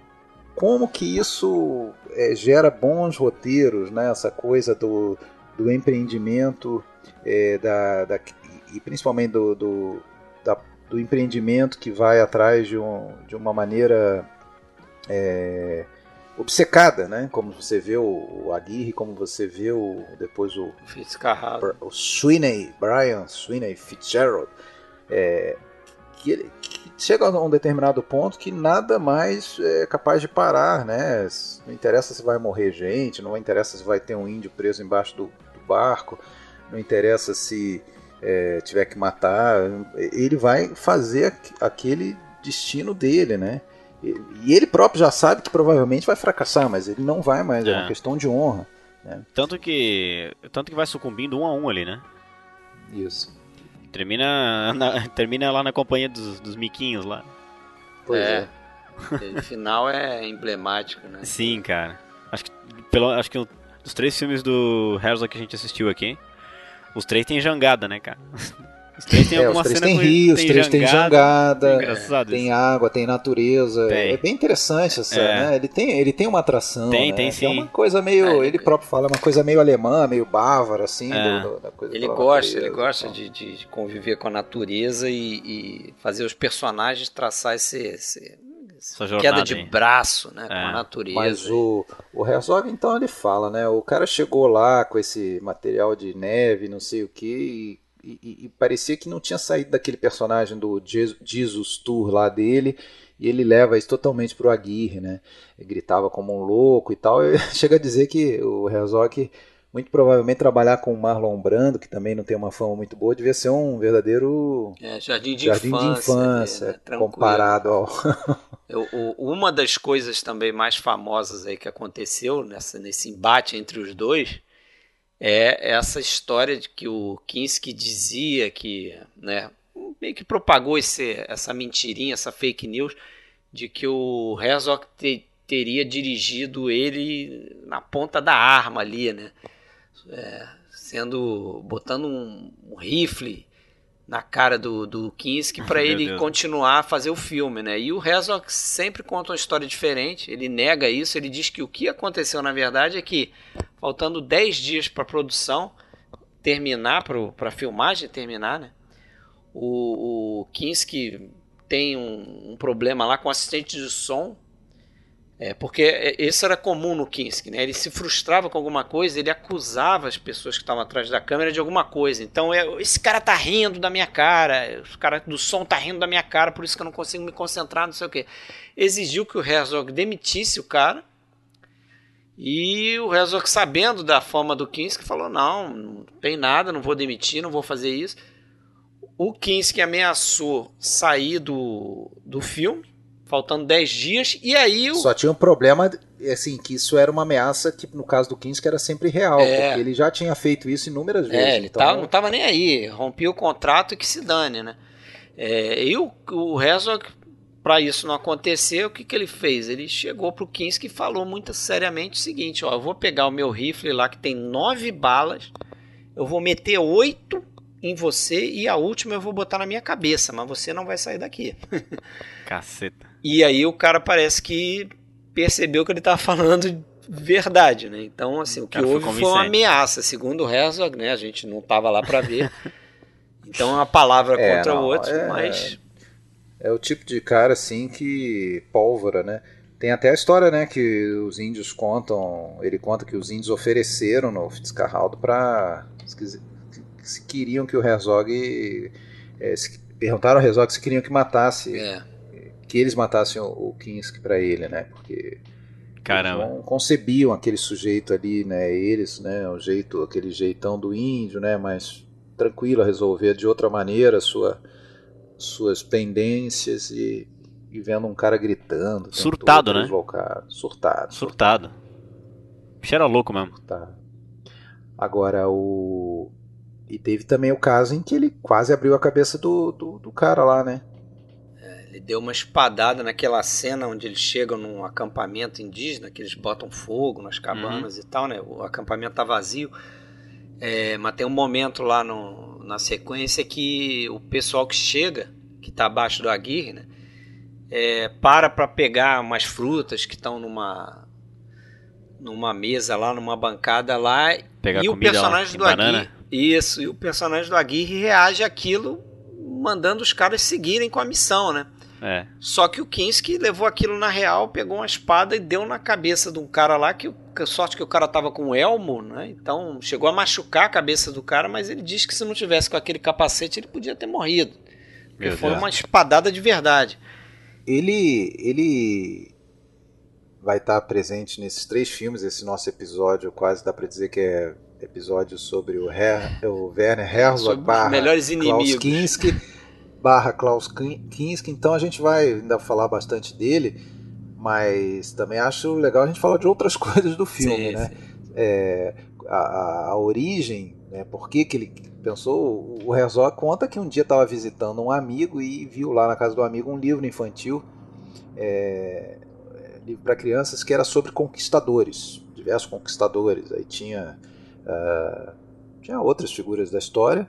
como que isso é, gera bons roteiros, né? Essa coisa do, do empreendimento é, da, da, e principalmente do, do, da, do empreendimento que vai atrás de, um, de uma maneira é, obcecada, né? Como você vê o, Aguirre, como você vê o, depois o, o Sweeney, Brian Sweeney Fitzgerald, é, que, ele, que chega a um determinado ponto que nada mais é capaz de parar, né? Não interessa se vai morrer gente, não interessa se vai ter um índio preso embaixo do, do barco, não interessa se é, tiver que matar, ele vai fazer aquele destino dele, né? E ele próprio já sabe que provavelmente vai fracassar, mas ele não vai mais, é, é uma questão de honra. Né? Tanto que tanto que vai sucumbindo um a um ali, né? Isso. Termina, na, *laughs* termina lá na companhia dos, dos miquinhos lá. Pois é. é. O final é emblemático, né? Sim, cara. Acho que, pelo, acho que dos três filmes do Herzog que a gente assistiu aqui, os três tem jangada, né, cara? Os três tem é, alguma os três cena tem rio, os três tem jangada, é, tem água, tem natureza. Tem. É bem interessante essa, é. né? Ele tem, ele tem uma atração. Tem, né? tem sim. É uma coisa meio. É. ele próprio fala, uma coisa meio alemã, meio bávara, assim. É. Do, da coisa ele gosta, ele gosta de, de, conviver com a natureza e, e fazer os personagens traçar esse, esse queda de braço, né, é. com a natureza. Mas o, o Herzog, então, ele fala, né, o cara chegou lá com esse material de neve, não sei o que, e, e, e, parecia que não tinha saído daquele personagem do Jesus Tour lá dele, e ele leva isso totalmente pro Aguirre, né? Ele gritava como um louco e tal. E *laughs* chega a dizer que o Herzog, muito provavelmente, trabalhar com o Marlon Brando, que também não tem uma fama muito boa, devia ser um verdadeiro é, jardim de jardim infância, de infância né? comparado ao. *laughs* Eu, uma das coisas também mais famosas aí que aconteceu nessa, nesse embate entre os dois é essa história de que o Kinski dizia que, né, meio que propagou esse, essa mentirinha, essa fake news, de que o Herzog te, teria dirigido ele na ponta da arma ali, né? É, sendo botando um, um rifle na cara do, do Kinski para ele Deus. continuar a fazer o filme, né? E o Herzog sempre conta uma história diferente, ele nega isso, ele diz que o que aconteceu na verdade é que faltando 10 dias para a produção terminar, para a filmagem terminar, né? O, o Kinski tem um, um problema lá com o assistente de som é, porque isso era comum no Kinski, né? Ele se frustrava com alguma coisa, ele acusava as pessoas que estavam atrás da câmera de alguma coisa. Então, é, esse cara tá rindo da minha cara, o cara do som tá rindo da minha cara, por isso que eu não consigo me concentrar, não sei o quê. Exigiu que o Herzog demitisse o cara. E o Herzog, sabendo da fama do Kinski, falou: "Não, não tem nada, não vou demitir, não vou fazer isso". O Kinski ameaçou sair do, do filme faltando 10 dias, e aí... O... Só tinha um problema, assim, que isso era uma ameaça que no caso do Kinski era sempre real, é. porque ele já tinha feito isso inúmeras é, vezes. É, ele então... tava, não tava nem aí, rompia o contrato e que se dane, né? É, e o, o Herzog, para isso não acontecer, o que, que ele fez? Ele chegou pro Kinski e falou muito seriamente o seguinte, ó, eu vou pegar o meu rifle lá que tem nove balas, eu vou meter oito em você e a última eu vou botar na minha cabeça, mas você não vai sair daqui. *laughs* Caceta. E aí o cara parece que percebeu que ele estava falando verdade, né? Então, assim, o que houve foi, foi, uma ameaça, segundo o Herzog, né? A gente não estava lá para ver. Então, é uma palavra é, contra não, o outro, é, mas... É o tipo de cara, assim, que pólvora, né? Tem até a história, né, que os índios contam, ele conta que os índios ofereceram no Fitzcarraldo para se, se queriam que o Herzog é, se, perguntaram ao Herzog se queriam que matasse, É. que eles matassem o, Kinski para ele, né? Porque Caramba. eles não concebiam aquele sujeito ali, né? Eles, né? O jeito, aquele jeitão do índio, né? Mas tranquilo a resolver de outra maneira sua, suas pendências e, e vendo um cara gritando. Surtado, né? deslocado. Surtado. Surtado. O bicho era louco mesmo. Tá. Agora o. E teve também o caso em que ele quase abriu a cabeça do, do, do cara lá, né? Ele deu uma espadada naquela cena onde eles chegam num acampamento indígena, que eles botam fogo nas cabanas e tal, né? O acampamento tá vazio. É, mas tem um momento lá no- na sequência que o pessoal que chega, que tá abaixo do Aguirre, né? É, para para pegar umas frutas que estão numa numa mesa lá, numa bancada lá, Pegar e o personagem do banana. Aguirre. Isso, e o personagem do Aguirre reage àquilo, mandando os caras seguirem com a missão, né? É. Só que o Kinski levou aquilo na real, pegou uma espada e deu na cabeça de um cara lá, que, sorte que o cara tava com um elmo, né? Então chegou a machucar a cabeça do cara, mas ele disse que se não tivesse com aquele capacete ele podia ter morrido. Porque foi uma espadada de verdade. Ele, ele vai estar presente nesses três filmes. Esse nosso episódio quase dá pra dizer que é episódio sobre o, Her, o Werner Herzog Sobre barra melhores Klaus inimigos. Kinski *laughs* barra Klaus Kin- Kinski. Então a gente vai ainda falar bastante dele, mas também acho legal a gente falar de outras *laughs* coisas do filme, Sim, né? sim. É, a, a- origem, né, por que, que ele pensou, o Herzog conta que um dia estava visitando um amigo e viu lá na casa do amigo um livro infantil, é, livro para crianças que era sobre conquistadores, diversos conquistadores, aí tinha, ah, tinha outras figuras da história,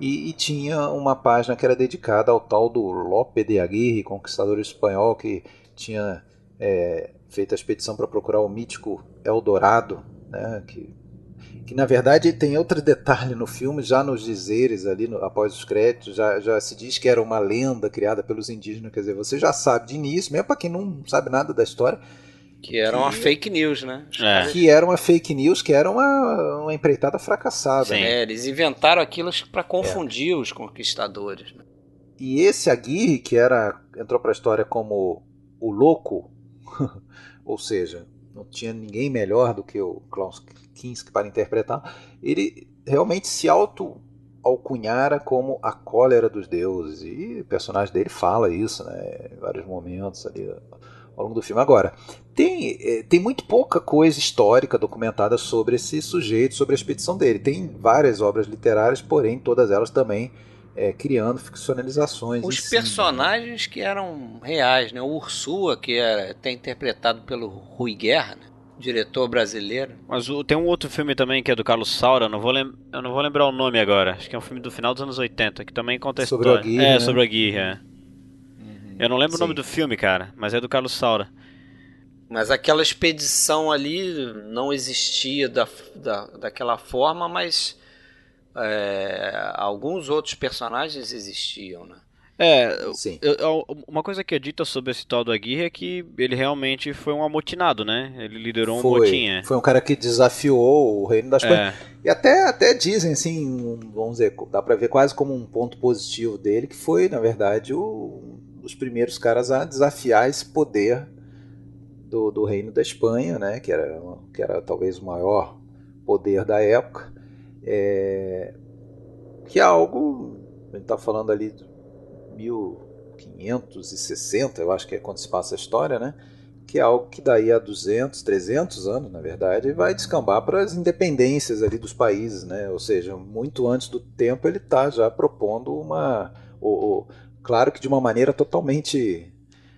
e, e tinha uma página que era dedicada ao tal do Lope de Aguirre, conquistador espanhol que tinha é, feito a expedição para procurar o mítico Eldorado, né, que, que na verdade tem outro detalhe no filme, já nos dizeres ali no- após os créditos, já, já se diz que era uma lenda criada pelos indígenas, quer dizer, você já sabe de início, mesmo para quem não sabe nada da história, Que era uma Que- fake news, né? É. que era uma fake news, que era uma, uma empreitada fracassada. Sim. né? É, eles inventaram aquilo para confundir os conquistadores. né? E esse Aguirre, que era entrou para a história como o louco, *laughs* ou seja, não tinha ninguém melhor do que o Klaus Kinski para interpretar, ele realmente se auto alcunhara como a cólera dos deuses e o personagem dele fala isso, né, em vários momentos ali ao longo do filme. Agora, tem, eh, tem muito pouca coisa histórica documentada sobre esse sujeito, sobre a expedição dele. Tem várias obras literárias, porém todas elas também é, criando ficcionalizações. Os personagens que eram reais, né? O Ursua, que era até interpretado pelo Rui Guerra, né? diretor brasileiro. Mas o- tem um outro filme também que é do Carlos Saura, eu não vou, lem- eu não vou lembrar o nome agora. Acho que é um filme do final dos anos 80, que também conta a Sobre história. Aguirre, é, né? sobre a é. Eu não lembro o nome Sim. do filme, cara, mas é do Carlos Saura. Mas aquela expedição ali não existia da, da, daquela forma, mas é, alguns outros personagens existiam, né? É, Sim. eu- eu- uma coisa que é dita sobre esse tal do Aguirre é que ele realmente foi um amotinado, né? Ele liderou um foi, motim, é. foi um cara que desafiou o reino das. É, E até, até dizem assim, um- vamos dizer, dá pra ver quase como um ponto positivo dele, que foi, na verdade, o, dos primeiros caras a desafiar esse poder do, do reino da Espanha, né? Que era, que era talvez o maior poder da época. É, que é algo, a gente tá falando ali de 1560, eu acho que é quando se passa a história, né? que é algo que daí a 200, 300 anos, na verdade, vai descambar para as independências ali dos países, né? Ou seja, muito antes do tempo ele está já propondo uma, o, o- claro que de uma maneira totalmente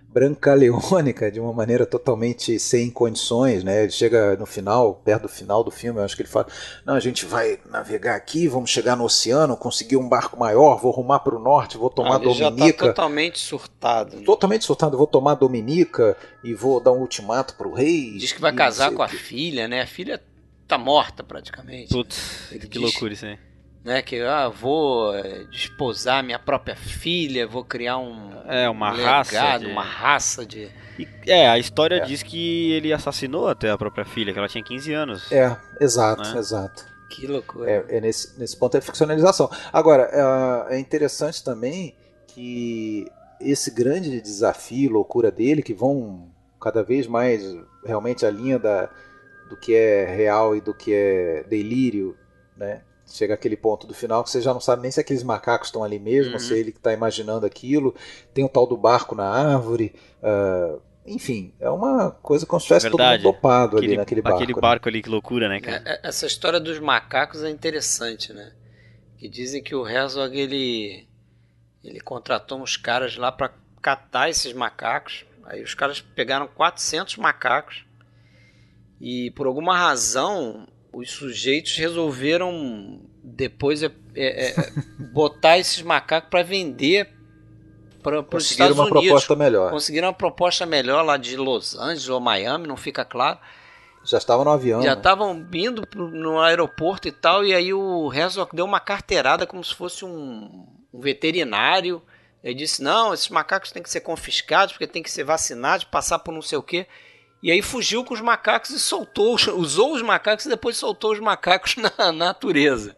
brancaleônica, de uma maneira totalmente sem condições, né? Ele chega no final, perto do final do filme, eu acho que ele fala: "Não, a gente vai navegar aqui, vamos chegar no oceano, conseguir um barco maior, vou rumar para o norte, vou tomar Ali já tá Dominica". totalmente surtado. né? totalmente surtado, vou tomar Dominica e vou dar um ultimato pro rei. Diz que vai casar com a filha, né? A filha tá morta praticamente. putz, Ele que diz- loucura isso aí. Né? Que ah, vou é, desposar minha própria filha, vou criar um É, uma legado, raça de- uma raça de E, é, a história É. diz que ele assassinou até a própria filha, que ela tinha 15 anos. É, exato, Né? exato. que loucura. É, é nesse, nesse ponto é ficcionalização. Agora, é, é interessante também que esse grande desafio, loucura dele, que vão cada vez mais realmente a linha da, do que é real e do que é delírio, né? Chega aquele ponto do final que você já não sabe nem se aqueles macacos estão ali mesmo, Uhum. se é ele que está imaginando aquilo. Tem o tal do barco na árvore. ah, enfim, é uma coisa como se tivesse todo mundo dopado ali Aquele, naquele barco. aquele né? barco ali, que loucura, né, cara? É, é, Essa história dos macacos é interessante, né? Que dizem que o Herzog ele ele contratou uns caras lá para catar esses macacos. Aí os caras pegaram 400 macacos e por alguma razão os sujeitos resolveram depois é, é, é, *laughs* botar esses macacos para vender para os Estados uma Unidos. proposta melhor. Conseguiram uma proposta melhor lá de Los Angeles ou Miami, não fica claro. Já estava no avião. Já né? estavam indo pro- no aeroporto e tal, e aí o Herzog deu uma carteirada como se fosse um, um veterinário. Ele disse: Não, esses macacos têm que ser confiscados, porque tem que ser vacinados, passar por não sei o quê. E aí fugiu com os macacos e soltou, usou os macacos e depois soltou os macacos *laughs* na natureza.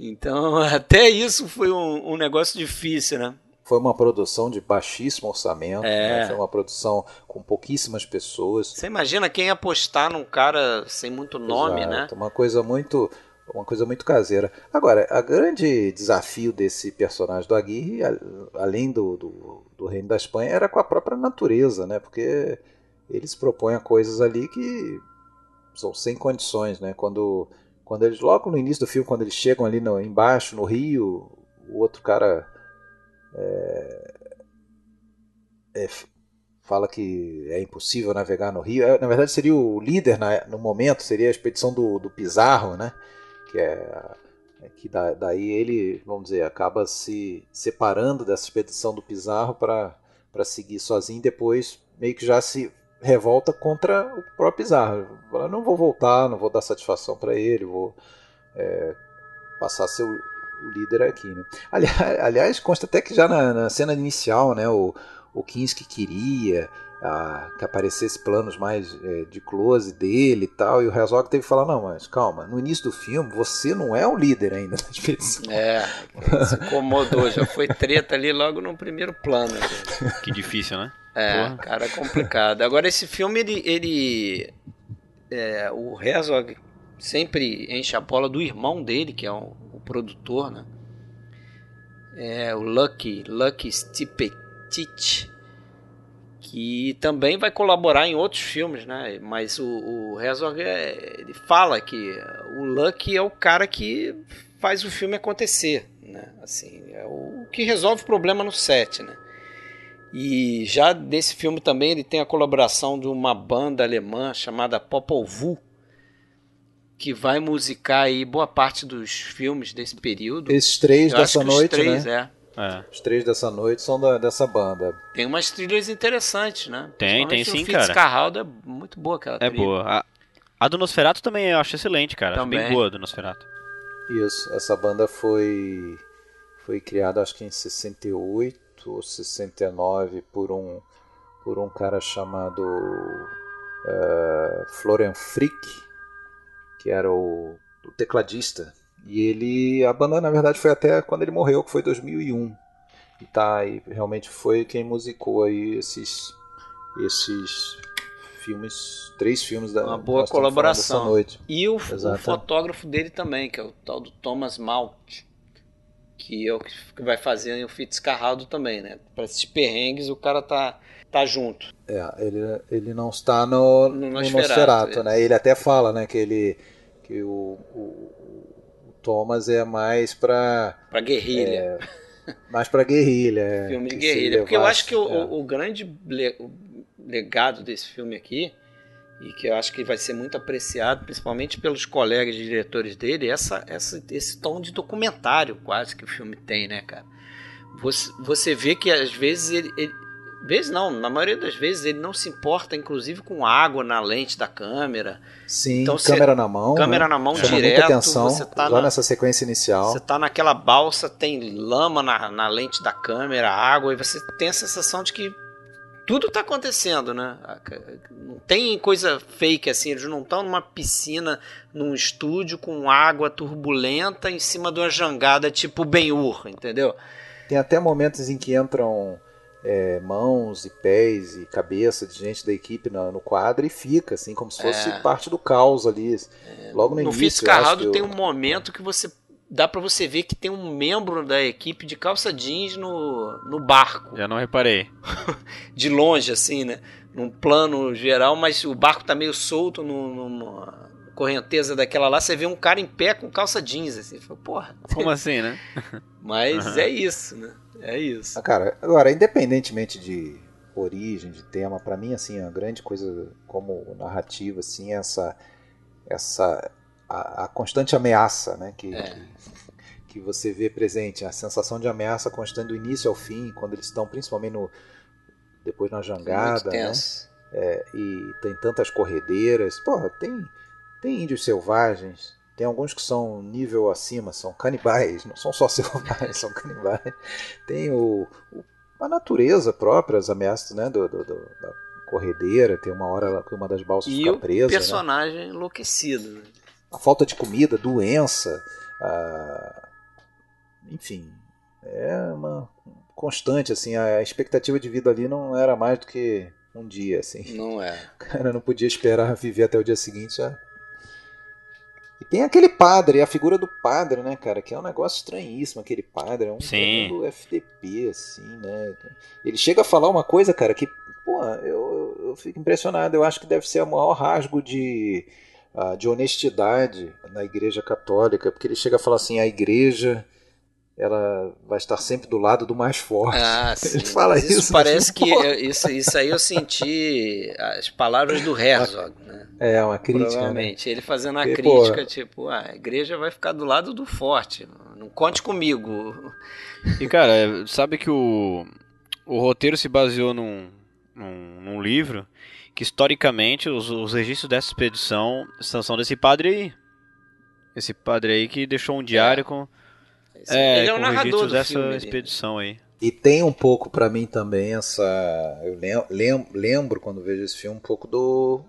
Então, até isso foi um, um negócio difícil, né? Foi uma produção de baixíssimo orçamento, É. né? foi uma produção com pouquíssimas pessoas. Você imagina quem apostar num cara sem muito nome, né? Exato, Uma coisa muito uma coisa muito caseira. Agora, a grande desafio desse personagem do Aguirre, além do, do, do Reino da Espanha, era com a própria natureza, né? Porque ele se propõe a coisas ali que são sem condições, né? Quando, quando eles, logo no início do filme, quando eles chegam ali no, embaixo, no rio, o outro cara é, é, fala que é impossível navegar no rio. É, Na verdade, seria o líder na- no momento, seria a expedição do, do Pizarro, né? Que é é que da- daí ele, vamos dizer, acaba se separando dessa expedição do Pizarro para seguir sozinho depois meio que já se revolta contra o próprio Pizarro. Fala, não vou voltar, não vou dar satisfação para ele, vou é, passar a ser o, o líder aqui. Né? Aliás, aliás, consta até que já na, na cena inicial, né, o, o Kinski queria ah, que aparecesse planos mais é, de close dele e tal, e o Herzog teve que falar, não, mas calma, no início do filme você não é o líder ainda da expedição. É, se incomodou, já foi treta ali logo no primeiro plano. gente. Que difícil, né? É, Porra. cara, é complicado. Agora esse filme, ele. ele é, o Herzog sempre enche a bola do irmão dele, que é o, o produtor, né? É o Lucky, Lucky Stipetit, que também vai colaborar em outros filmes, né? Mas o, o Herzog, é, ele fala que o Lucky é o cara que faz o filme acontecer, né? Assim, é o que resolve o problema no set, né? E já desse filme também ele tem a colaboração de uma banda alemã chamada Popol Vuh, que vai musicar aí boa parte dos filmes desse período. Esses três Eu dessa noite, três, né? é. É. Os três dessa noite são da- dessa banda. Tem umas trilhas interessantes, né? Tem, tem sim, o Fitz cara. Carraldo é muito boa aquela É trilha. boa. A, a do Nosferatu também eu acho excelente, cara. Acho bem Também. boa a do Nosferatu. Isso, essa banda foi foi criada acho que em 68 ou 69 por um por um cara chamado eh, Florian Frick, que era o, o tecladista. E ele a banda na verdade foi até quando ele morreu, que foi 2001. E tá, e realmente foi quem musicou aí esses esses filmes, três filmes da Uma boa colaboração. noite. E o, o fotógrafo dele também, que é o tal do Thomas Malt, que é o que vai fazer o Fitz Carraldo também, né? Para esses perrengues o cara tá, tá junto. É, ele, ele não está no, No no Nosferatu, né? Ele até fala, né, que ele que o, o Thomas é mais para Pra guerrilha. mais para guerrilha, é, filme de guerrilha. Porque eu acho que o, é. o- grande legado desse filme aqui, e que eu acho que vai ser muito apreciado, principalmente pelos colegas diretores dele, é essa, essa, esse tom de documentário quase que o filme tem, né, cara? Você, você vê que às vezes ele, ele- vezes não, na maioria das vezes ele não se importa, inclusive, com água na lente da câmera. Sim, então, câmera na mão. Câmera né? na mão Chama direto. Muita atenção, você tá lá na, nessa sequência inicial. Você tá naquela balsa, tem lama na, na lente da câmera, água, e você tem a sensação de que tudo tá acontecendo, né? Não tem coisa fake assim, eles não estão numa piscina, num estúdio com água turbulenta em cima de uma jangada tipo Ben-Hur, entendeu? Tem até momentos em que entram é, mãos e pés e cabeça de gente da equipe no, no quadro e fica assim como se fosse É. parte do caos ali. Logo no, No início. Fitzcarraldo eu tem um momento que você dá pra você ver que tem um membro da equipe de calça jeans no, no barco, Já não reparei. *laughs* de longe assim, né? Num plano geral, mas o barco tá meio solto no- numa correnteza daquela lá, você vê um cara em pé com calça jeans assim, Você fala, porra. Como assim, né? *laughs* Mas Aham. é isso, né? É isso. Ah, cara, agora, independentemente de origem, de tema, pra mim, assim, a grande coisa como narrativa, assim, é essa, essa a, a constante ameaça, né, que, É. que, que você vê presente, a sensação de ameaça constante do início ao fim, quando eles estão principalmente no depois na jangada, né, tenso. e tem tantas corredeiras, porra, tem tem índios selvagens, tem alguns que são nível acima, são canibais, *laughs* não são só selvagens, são canibais. Tem o, o- a natureza própria, as ameaças né, do, do- do- da corredeira, tem uma hora que uma das balsas E fica o presa. né? personagem enlouquecido. Né? A falta de comida, doença, a- enfim, é uma constante, assim, a expectativa de vida ali não era mais do que um dia, assim. Não é. O cara não podia esperar viver até o dia seguinte já. Tem aquele padre, a figura do padre, né, cara? Que é um negócio estranhíssimo, aquele padre. É um Sim. do FDP, assim, né? Ele chega a falar uma coisa, cara, que, pô, eu, eu, eu fico impressionado. Eu acho que deve ser o maior rasgo de, ah, de honestidade na Igreja Católica, porque ele chega a falar assim: a Igreja. Ela vai estar sempre do lado do mais forte. Ah, *laughs* sim. Ele fala Mas isso, parece tipo, que pô. eu- isso, isso aí eu senti as palavras do Herzog, né? É uma crítica, né? Ele fazendo a E, crítica, porra. tipo, ah, a igreja vai ficar do lado do forte. Não conte comigo. E cara, sabe que o, o roteiro se baseou num, num, num livro que historicamente os, os registros dessa expedição são, são desse padre aí. Esse padre aí que deixou um diário com, é, Ele é o narrador do dessa filme. expedição aí. E tem um pouco pra mim também essa. Eu lem- lem- lembro quando vejo esse filme um pouco do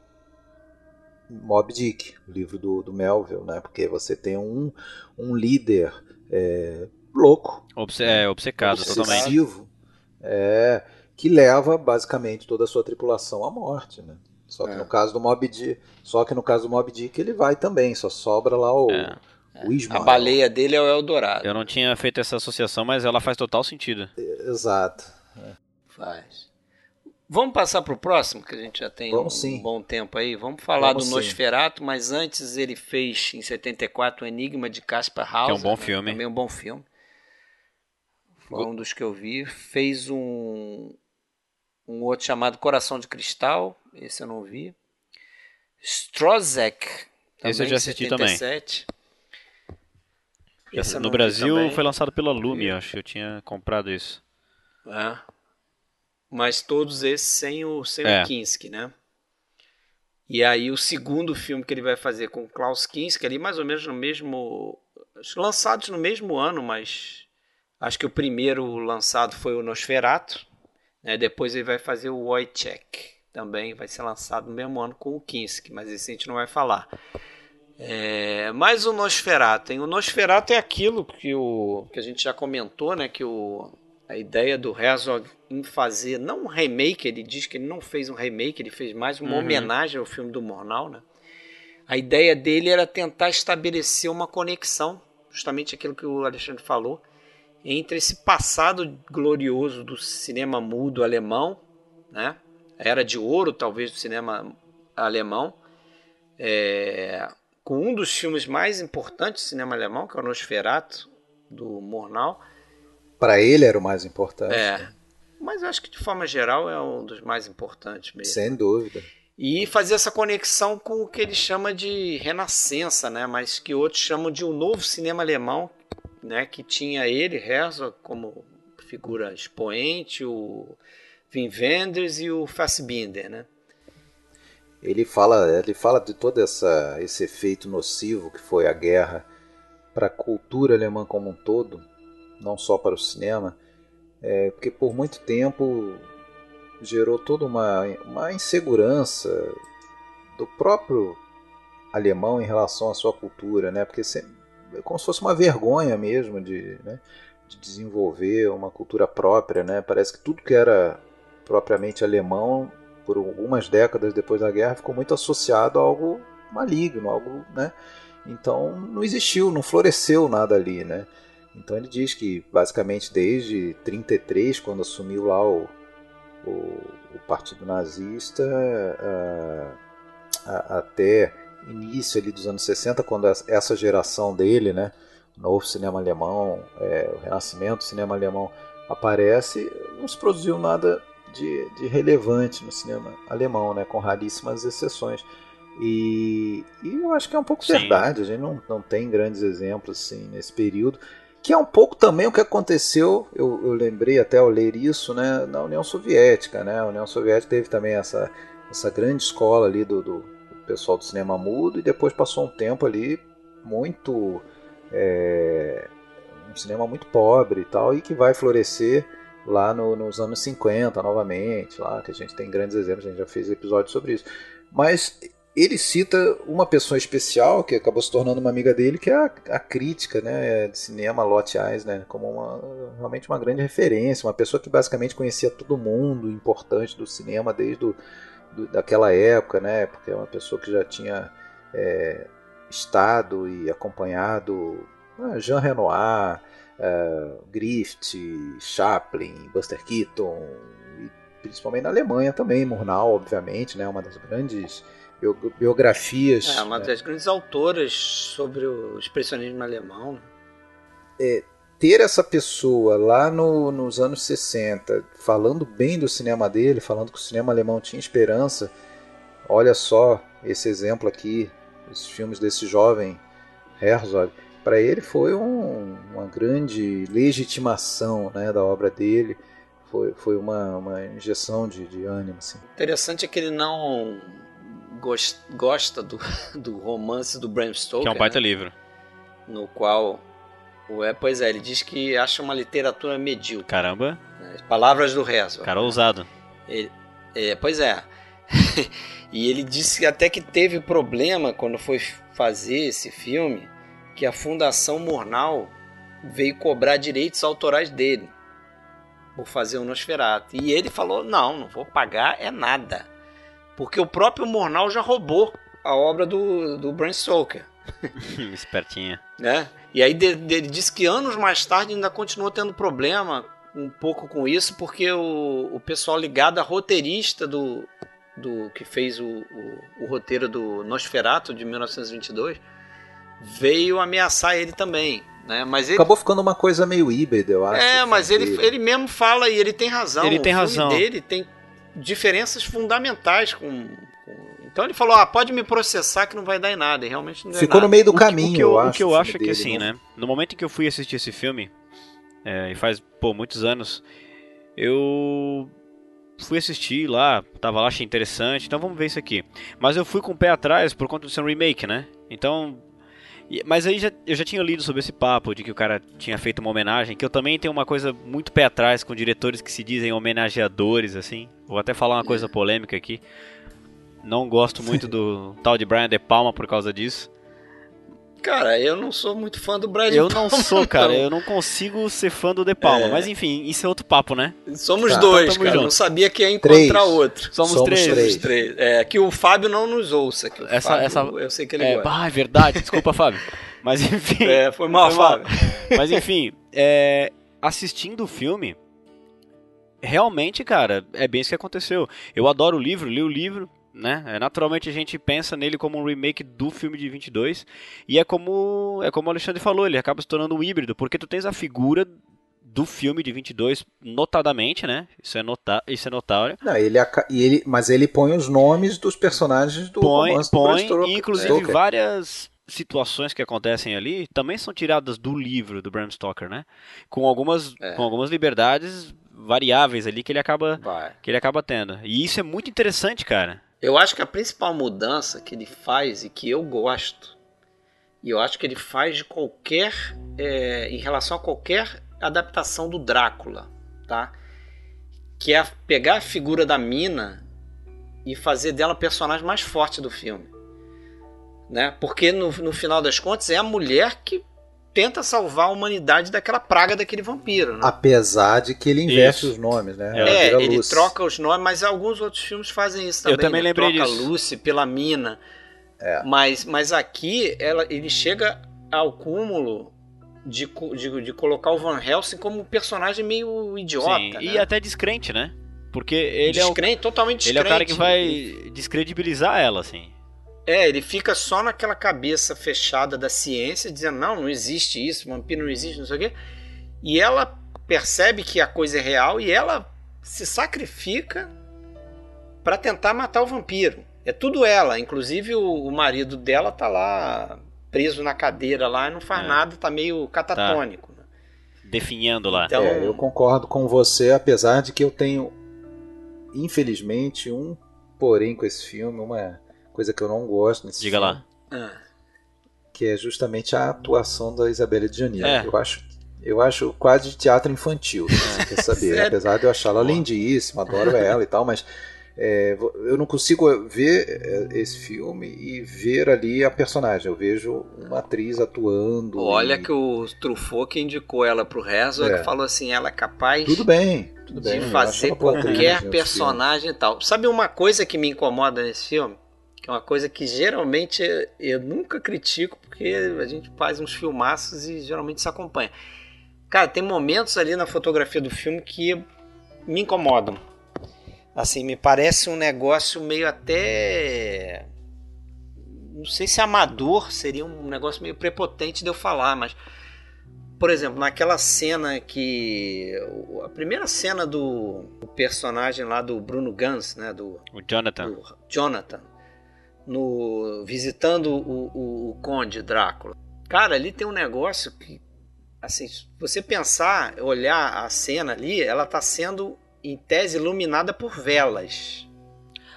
Mob Dick, o livro do, do Melville, né? Porque você tem um, um líder é, louco, Obce é, obcecado totalmente. obsessivo, é, que leva basicamente toda a sua tripulação à morte, né? Só que É. no caso do Mob Dick, só que no caso do Mob Dick ele vai também, só sobra lá o, É. o A Ismael. baleia dele é o Eldorado. Eu não tinha feito essa associação, mas ela faz total sentido. Exato. Faz. Vamos passar pro próximo, que a gente já tem Vamos um sim. bom tempo aí. Vamos falar Vamos do sim. Nosferato, mas antes ele fez em 74 o Enigma de Caspar Hauser. Que é um bom né? filme. Também um bom filme. Foi um dos que eu vi. Fez um, um outro chamado Coração de Cristal. Esse eu não vi. Strozek. Esse eu também, já assisti 77. Esse no Brasil também. foi lançado pela Lume, eu acho que eu tinha comprado isso. É. Mas todos esses sem o, sem É. o Kinski, né? E aí o segundo filme que ele vai fazer com o Klaus Kinski, ali mais ou menos no mesmo... Lançados no mesmo ano, mas... Acho que o primeiro lançado foi o Nosferatu. Né? Depois ele vai fazer o Wojciech. Também vai ser lançado no mesmo ano com o Kinski, mas esse a gente não vai falar. É, mas o Nosferatu? O Nosferatu é aquilo que, o, que a gente já comentou, né? Que o, a ideia do Herzog em fazer, não um remake, ele diz que ele não fez um remake, ele fez mais uma Uhum. homenagem ao filme do Murnau, né? A ideia dele era tentar estabelecer uma conexão, justamente aquilo que o Alexandre falou, entre esse passado glorioso do cinema mudo alemão, né? A era de ouro, talvez, do cinema alemão, é, com um dos filmes mais importantes do cinema alemão, que é o Nosferatu, do Murnau. Para ele era o mais importante. É, mas eu acho que de forma geral é um dos mais importantes mesmo. Sem dúvida. E fazer essa conexão com o que ele chama de renascença, né? mas que outros chamam de um novo cinema alemão, né? que tinha ele, Herzog, como figura expoente, o Wim Wenders e o Fassbinder, né? Ele fala, ele fala de todo essa, esse efeito nocivo que foi a guerra para a cultura alemã como um todo, não só para o cinema, é, porque por muito tempo gerou toda uma, uma insegurança do próprio alemão em relação à sua cultura, né? Porque é como se fosse uma vergonha mesmo de, né? de desenvolver uma cultura própria, né? Parece que tudo que era propriamente alemão por algumas décadas depois da guerra, ficou muito associado a algo maligno, algo, né? Então não existiu, não floresceu nada ali, né? Então ele diz que basicamente desde 33, quando assumiu lá o, o, o Partido Nazista, a, a, até início ali dos anos 60, quando essa geração dele, né, o novo cinema alemão, é, o renascimento do cinema alemão aparece, não se produziu nada de, de relevante no cinema alemão, né, com raríssimas exceções. E, e eu acho que é um pouco Sim. verdade, a gente não, não tem grandes exemplos assim, nesse período, que é um pouco também o que aconteceu, eu, eu lembrei até ao ler isso, né, na União Soviética. Né? A União Soviética teve também essa, essa grande escola ali do, do, pessoal do cinema mudo, e depois passou um tempo ali muito. É, um cinema muito pobre e tal, e que vai florescer lá no, nos anos 50 novamente, lá que a gente tem grandes exemplos, a gente já fez episódios sobre isso. Mas ele cita uma pessoa especial que acabou se tornando uma amiga dele, que é a, a crítica né, de cinema Lotte Eisner, como uma, realmente uma grande referência, uma pessoa que basicamente conhecia todo mundo importante do cinema desde do, do, daquela época, né, porque é uma pessoa que já tinha é, estado e acompanhado ah, Jean Renoir, uh, Griffith, Chaplin, Buster Keaton, e principalmente na Alemanha também, Murnau, obviamente, né, uma das grandes biografias. É, uma né. das grandes autoras sobre o expressionismo alemão. É, ter essa pessoa lá no, nos anos 60 falando bem do cinema dele, falando que o cinema alemão tinha esperança, olha só esse exemplo aqui, os filmes desse jovem Herzog, para ele foi um, uma grande legitimação né, da obra dele, foi, foi uma, uma injeção de, de ânimo. Assim. Interessante é que ele não gosta do, *laughs* do romance do Bram Stoker. Que é um baita né? livro. No qual. É, pois é, ele diz que acha uma literatura medíocre. Caramba. É, palavras do resto. Cara ousado. Ele, é, pois é. *laughs* e ele disse até que teve problema quando foi fazer esse filme, que a Fundação Murnau veio cobrar direitos autorais dele por fazer o Nosferatu. E ele falou: não, não vou pagar é nada. Porque o próprio Murnau já roubou a obra do, do Bram Stoker. *laughs* Espertinha. Né? E aí ele disse que anos mais tarde ainda continuou tendo problema um pouco com isso, porque o, o pessoal ligado a roteirista do, do que fez o, o, o roteiro do Nosferatu de 1922 veio ameaçar ele também. Né? Mas ele... Acabou ficando uma coisa meio híbrida, eu acho. É, mas ele, ele mesmo fala e ele tem razão. Ele tem razão. dele tem diferenças fundamentais com, Então ele falou: ah, pode me processar que não vai dar em nada. E realmente não Ficou nada. no meio do caminho, o que, eu, eu acho. O que eu acho é que assim, né? No momento em que eu fui assistir esse filme, é, e faz, pô, muitos anos, eu fui assistir lá, tava lá, achei interessante, então vamos ver isso aqui. Mas eu fui com o pé atrás por conta de ser um remake, né? Então mas aí já, eu já tinha lido sobre esse papo de que o cara tinha feito uma homenagem, que eu também tenho uma coisa muito pé atrás com diretores que se dizem homenageadores, assim. Vou até falar uma coisa polêmica aqui. Não gosto muito do *laughs* tal de Brian De Palma por causa disso. Cara, eu não sou muito fã do Brad Eu não sou, cara. Eu não consigo ser fã do De Palma. É. Mas enfim, isso é outro papo, né? Somos tá, dois, então cara. Não sabia que ia encontrar três. outro. Somos, Somos três. três. três. É, que o Fábio não nos ouça. Que essa, Fábio, essa... Eu sei que ele é, gosta. Ah, é verdade. Desculpa, *laughs* Fábio. Mas enfim... É, foi mal, foi Fábio. Mal. *laughs* Mas enfim, é, assistindo o filme... Realmente, cara, é bem isso que aconteceu. Eu adoro o livro, li o livro, né? É, naturalmente a gente pensa nele como um remake do filme de 22 e é como é como o Alexandre falou, ele acaba se tornando um híbrido, porque tu tens a figura do filme de 22 notadamente, né? Isso é nota, isso é notável. Não, ele, e ele mas ele põe os nomes dos personagens do põe, romance põe, do inclusive várias situações que acontecem ali também são tiradas do livro do Bram Stoker, né? Com algumas, é. com algumas liberdades variáveis ali que ele acaba Vai. que ele acaba tendo. E isso é muito interessante, cara. Eu acho que a principal mudança que ele faz e que eu gosto, e eu acho que ele faz de qualquer. é, em relação a qualquer adaptação do Drácula, tá? Que é pegar a figura da mina e fazer dela a personagem mais forte do filme. Né? Porque no, no final das contas é a mulher que tenta salvar a humanidade daquela praga daquele vampiro. Né? Apesar de que ele inverte Isso. os nomes, né? É, Ela É, ele Lucy. troca os nomes, mas alguns outros filmes fazem isso também. Eu também né? lembrei troca disso. Lucy pela mina. É. Mas, mas aqui ela, ele chega ao cúmulo de, de, de colocar o Van Helsing como um personagem meio idiota. Sim, né? E até descrente, né? Porque ele é, o, Descrente, totalmente ele é o cara que descrente. vai descredibilizar ela, assim. É, ele fica só naquela cabeça fechada da ciência, dizendo, não, não existe isso, vampiro não existe, não sei o quê. E ela percebe que a coisa é real e ela se sacrifica para tentar matar o vampiro. É tudo ela, inclusive o, o marido dela tá lá preso na cadeira lá e não faz É. nada, tá meio catatônico. né? Definhando lá. Então, É, eu concordo com você, apesar de que eu tenho, infelizmente, um porém com esse filme, uma coisa que eu não gosto nesse Diga filme, lá. ah, que é justamente a atuação da Isabelle Giannini. É. Eu acho, eu acho quase de teatro infantil, se você quer saber. *laughs* Apesar de eu achá-la lindíssima, adoro *laughs* ela e tal, mas é, eu não consigo ver é, esse filme e ver ali a personagem. Eu vejo uma atriz atuando. olha e- que o Truffaut que indicou ela pro Herzog É. falou assim, ela é capaz Tudo bem, tudo bem. de eu fazer atriz qualquer filme. personagem e tal. Sabe uma coisa que me incomoda nesse filme? Que é uma coisa que geralmente eu nunca critico, porque a gente faz uns filmaços e geralmente se acompanha. Cara, tem momentos ali na fotografia do filme que me incomodam. Assim, me parece um negócio meio até. Não sei se amador seria um negócio meio prepotente de eu falar, mas por exemplo, naquela cena que. A primeira cena do, personagem lá do Bruno Gans, né? Do, O Jonathan. do Jonathan, no, visitando o, o, o Conde Drácula. Cara, ali tem um negócio que. Assim, se você pensar, olhar a cena ali, ela tá sendo, em tese, iluminada por velas.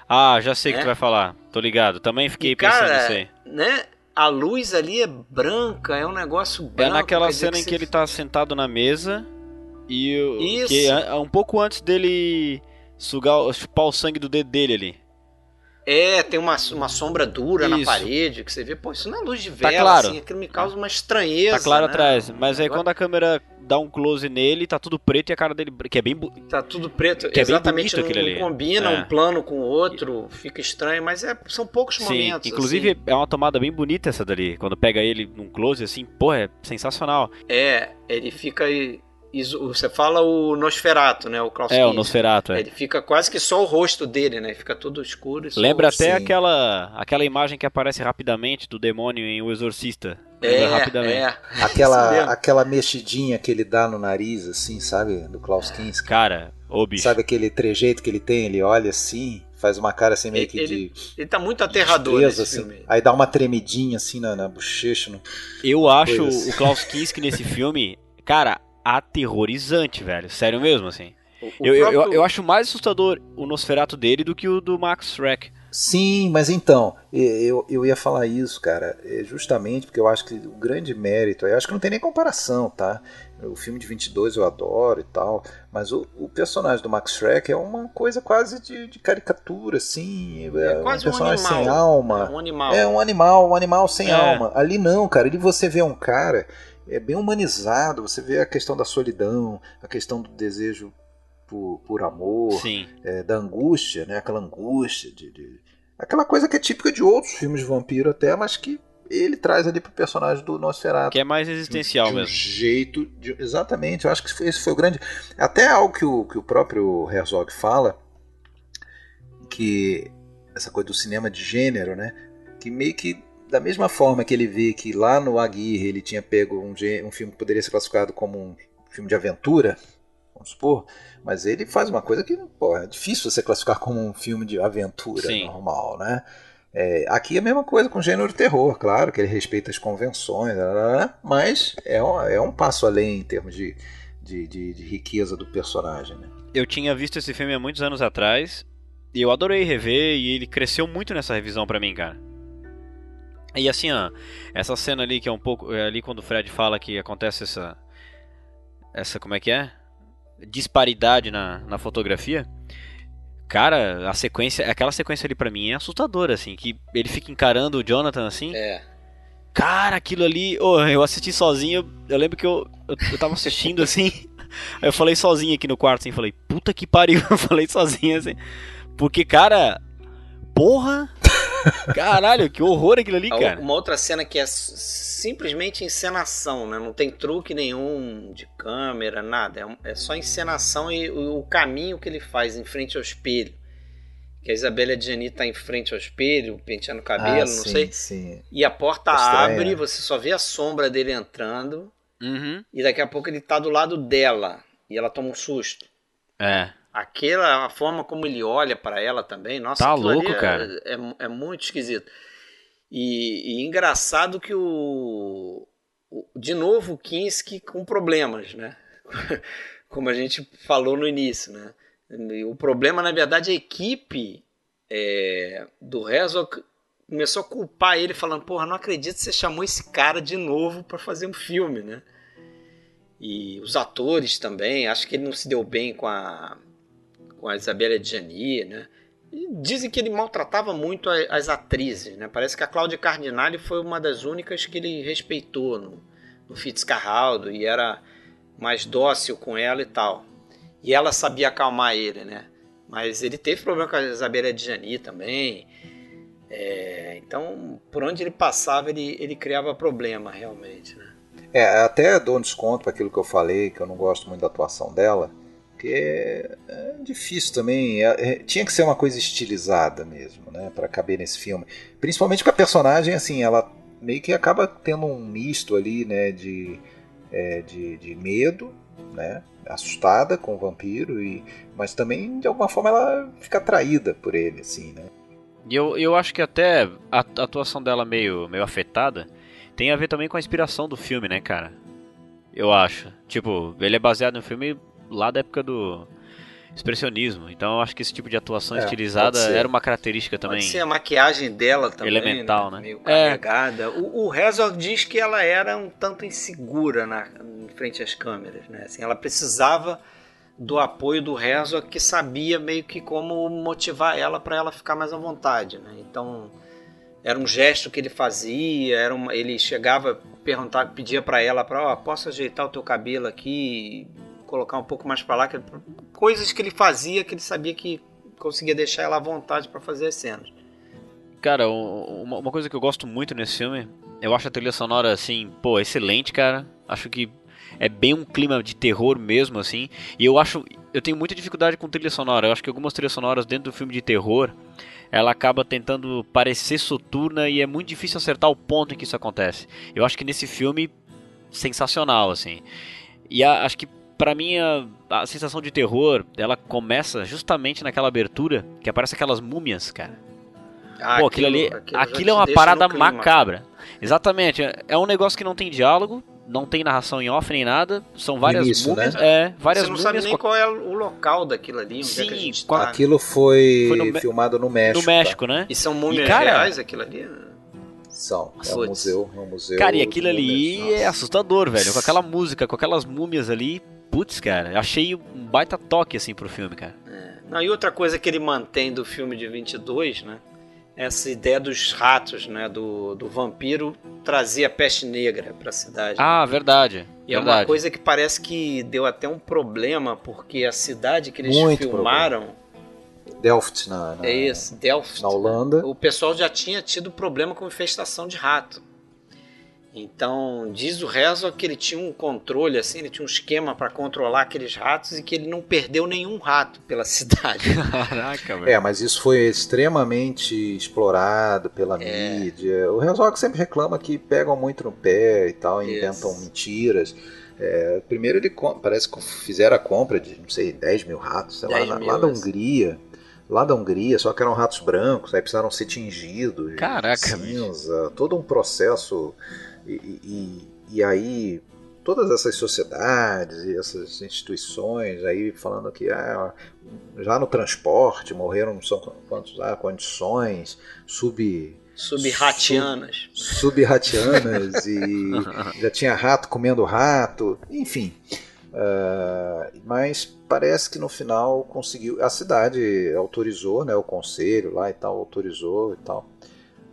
Ah, já sei o que É? tu vai falar. Tô ligado. Também fiquei E, pensando cara, nisso aí. Né? A luz ali é branca, é um negócio É branco. naquela quer dizer cena em você- que ele tá sentado na mesa e o- Isso. que é um pouco antes dele sugar, chupar o sangue do dedo dele ali. É, tem uma, uma sombra dura na Isso. parede, que você vê, pô, isso não é luz de Tá vela, claro. assim, aquilo me causa uma estranheza. Tá claro né? atrás, mas aí Agora quando a câmera dá um close nele, tá tudo preto e a cara dele que é bem Tá tudo preto, Que é bem exatamente, bonito não, não combina É. um plano com o outro, fica estranho, mas é, são poucos Sim, momentos. inclusive assim. é uma tomada bem bonita essa dali. Quando pega ele num close assim, porra, é sensacional. É, ele fica. aí- Você fala o Nosferato, né? O Klaus É, o Kinski. Nosferatu, é. Ele fica quase que só o rosto dele, né? Fica tudo escuro. e só Lembra o- até sim. aquela aquela imagem que aparece rapidamente do demônio em O Exorcista. É, Lembra rapidamente. é. *laughs* Aquela, aquela mexidinha que ele dá no nariz, assim, sabe? Do Klaus Kinski. Cara, ô bicho. Sabe aquele trejeito que ele tem? Ele olha assim, faz uma cara assim meio que Ele- de. Ele tá muito aterrador nesse assim. filme. Aí dá uma tremidinha assim na, na bochecha. No... Eu acho assim. o Klaus Kinski nesse *laughs* filme, cara, aterrorizante, velho. Sério mesmo, assim. O- o Eu, eu, eu, próprio- eu acho mais assustador o Nosferatu dele do que o do Max Schreck. Sim, mas então, e- eu, eu ia falar isso, cara, é justamente porque eu acho que o grande mérito, eu acho que não tem nem comparação, tá? O filme de 22 eu adoro e tal, mas o, o personagem do Max Schreck é uma coisa quase de, de caricatura, assim, é, quase um um personagem sem animal. alma. Um animal. É um animal, um animal sem É. alma. Ali não, cara. Ali você vê um cara é bem humanizado. Você vê a questão da solidão, a questão do desejo por, por amor, é, da angústia, né? Aquela angústia de, de- aquela coisa que é típica de outros filmes de vampiro até, mas que ele traz ali pro personagem do Nosferatu. Que é mais existencial de um mesmo. jeito, de- exatamente. Eu acho que esse foi o grande, até algo que o, que o próprio Herzog fala, que essa coisa do cinema de gênero, né? Que meio que da mesma forma que ele vê que lá no Aguirre ele tinha pego um, um filme que poderia ser classificado como um filme de aventura, vamos supor, mas ele faz uma coisa que pô, é difícil você classificar como um filme de aventura Sim. normal, né? É, aqui é a mesma coisa com gênero terror, claro que ele respeita as convenções, mas é um, é um passo além em termos de, de, de, de riqueza do personagem, né? Eu tinha visto esse filme há muitos anos atrás e eu adorei rever e ele cresceu muito nessa revisão pra mim, cara. E assim, ó, essa cena ali que é um pouco. É ali quando o Fred fala que acontece essa. Essa, como é que é? Disparidade na, na fotografia. Cara, a sequência. Aquela sequência ali pra mim é assustadora, assim. Que ele fica encarando o Jonathan assim. É. Cara, aquilo ali. Oh, eu assisti sozinho. Eu lembro que eu, eu, eu tava assistindo *laughs* assim. Eu falei sozinho aqui no quarto, assim. Falei, puta que pariu. *laughs* Eu falei sozinho assim. Porque, cara. Porra! Caralho, que horror aquilo ali, cara. Uma outra cena que é simplesmente encenação, né? Não tem truque nenhum de câmera, nada. É, é só encenação e o, caminho que ele faz em frente ao espelho. Que a Isabela Adjani tá em frente ao espelho, penteando o cabelo, ah, não sim, sei. Sim. E a porta abre, você só vê a sombra dele entrando. Uhum. E daqui a pouco ele tá do lado dela. E ela toma um susto. É. Aquela a forma como ele olha para ela também, nossa, tá louco, é, cara. É, é, muito esquisito. E, e engraçado que o, o, de novo o Kinski com problemas, né? *laughs* como a gente falou no início, né? O problema na verdade é a equipe é, do Herzog começou a culpar ele falando, porra, não acredito que você chamou esse cara de novo para fazer um filme, né? E os atores também, acho que ele não se deu bem com a com a Isabela Adjani, né? E dizem que ele maltratava muito as atrizes, né? Parece que a Cláudia Cardinale foi uma das únicas que ele respeitou no, no Fitzcarraldo e era mais dócil com ela e tal. E ela sabia acalmar ele, né? Mas ele teve problema com a Isabela Adjani também. É, então, por onde ele passava, ele, ele criava problema, realmente, né? É, até dou um desconto para aquilo que eu falei, que eu não gosto muito da atuação dela porque é, é difícil também. É, é, tinha que ser uma coisa estilizada mesmo, né, para caber nesse filme. Principalmente com a personagem, assim, ela meio que acaba tendo um misto ali, né, de, é, de, de, medo, né, assustada com o vampiro, e, mas também de alguma forma ela fica atraída por ele, assim, né. E eu, eu acho que até a atuação dela meio, meio afetada tem a ver também com a inspiração do filme, né, cara? Eu acho. Tipo, ele é baseado no filme lá da época do expressionismo. Então eu acho que esse tipo de atuação é, estilizada era uma característica também. Pode ser a maquiagem dela também. Elemental, né? né? Meio carregada. É. O, o Herzog diz que ela era um tanto insegura na, em frente às câmeras, né? Assim, ela precisava do apoio do Herzog que sabia meio que como motivar ela para ela ficar mais à vontade, né? Então era um gesto que ele fazia, era uma, ele chegava perguntar, pedia para ela para, oh, posso ajeitar o teu cabelo aqui, colocar um pouco mais para lá, que, coisas que ele fazia que ele sabia que conseguia deixar ela à vontade para fazer as cenas. Cara, uma, uma, coisa que eu gosto muito nesse filme, eu acho a trilha sonora assim, pô, excelente, cara. Acho que é bem um clima de terror mesmo, assim. E eu acho, eu tenho muita dificuldade com trilha sonora. Eu acho que algumas trilhas sonoras dentro do filme de terror, ela acaba tentando parecer soturna e é muito difícil acertar o ponto em que isso acontece. Eu acho que nesse filme sensacional, assim. E a, acho que para mim a, a, sensação de terror, ela começa justamente naquela abertura que aparece aquelas múmias, cara. Ah, Pô, aquilo, aquilo ali, aquilo, aquilo é uma parada macabra. Exatamente, é, é um negócio que não tem diálogo, não tem narração em off nem nada, são várias Início, múmias, né? é, várias Você não múmias sabe nem qual é o local daquilo ali, onde Sim, é que a gente tá. Aquilo foi, foi no filmado no México. No México, tá? né? E são múmias e, cara, reais aquilo ali? São. É um museu, é um museu. Cara, e aquilo ali é assustador, velho. Com aquela música, com aquelas múmias ali, putz, cara, achei um baita toque assim pro filme, cara. É. Não, e outra coisa que ele mantém do filme de 22, né? Essa ideia dos ratos, né? Do, do vampiro trazer a peste negra pra cidade. Ah, verdade. E verdade. é uma coisa que parece que deu até um problema, porque a cidade que eles Muito filmaram. Problema. Delft, na, na, é isso, Delft, na Holanda. O pessoal já tinha tido problema com infestação de rato. Então, diz o Rezo que ele tinha um controle, assim, ele tinha um esquema para controlar aqueles ratos e que ele não perdeu nenhum rato pela *laughs* cidade. Caraca, velho. É, mas isso foi extremamente explorado pela é. mídia. O Rezo sempre reclama que pegam muito no pé e tal, inventam mentiras. É, primeiro ele parece que fizeram a compra de, não sei, 10 mil ratos, sei lá, mil, lá da Hungria lá da Hungria, só que eram ratos brancos, aí precisaram ser tingidos. Caraca, cinza, todo um processo e, e, e aí todas essas sociedades e essas instituições aí falando que ah, já no transporte morreram não são quantos ah, condições sub Subratianas. Sub, subratianas e *laughs* já tinha rato comendo rato, enfim. Uh, mas parece que no final conseguiu. A cidade autorizou, né? O conselho lá e tal autorizou e tal.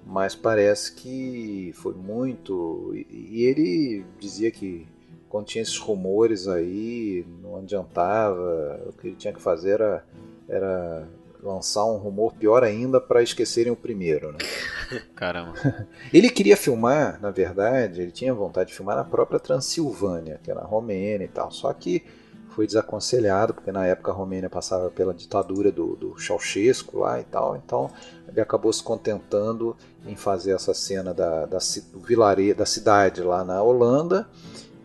Mas parece que foi muito. E, ele dizia que quando tinha esses rumores aí, não adiantava. O que ele tinha que fazer era, era lançar um rumor pior ainda para esquecerem o primeiro, né? *laughs* Caramba. *laughs* ele queria filmar, na verdade, ele tinha vontade de filmar na própria Transilvânia, que era a Romênia e tal. Só que foi desaconselhado, porque na época a Romênia passava pela ditadura do, do Ceausescu lá e tal, então ele acabou se contentando em fazer essa cena da, da, do vilarejo, da cidade lá na Holanda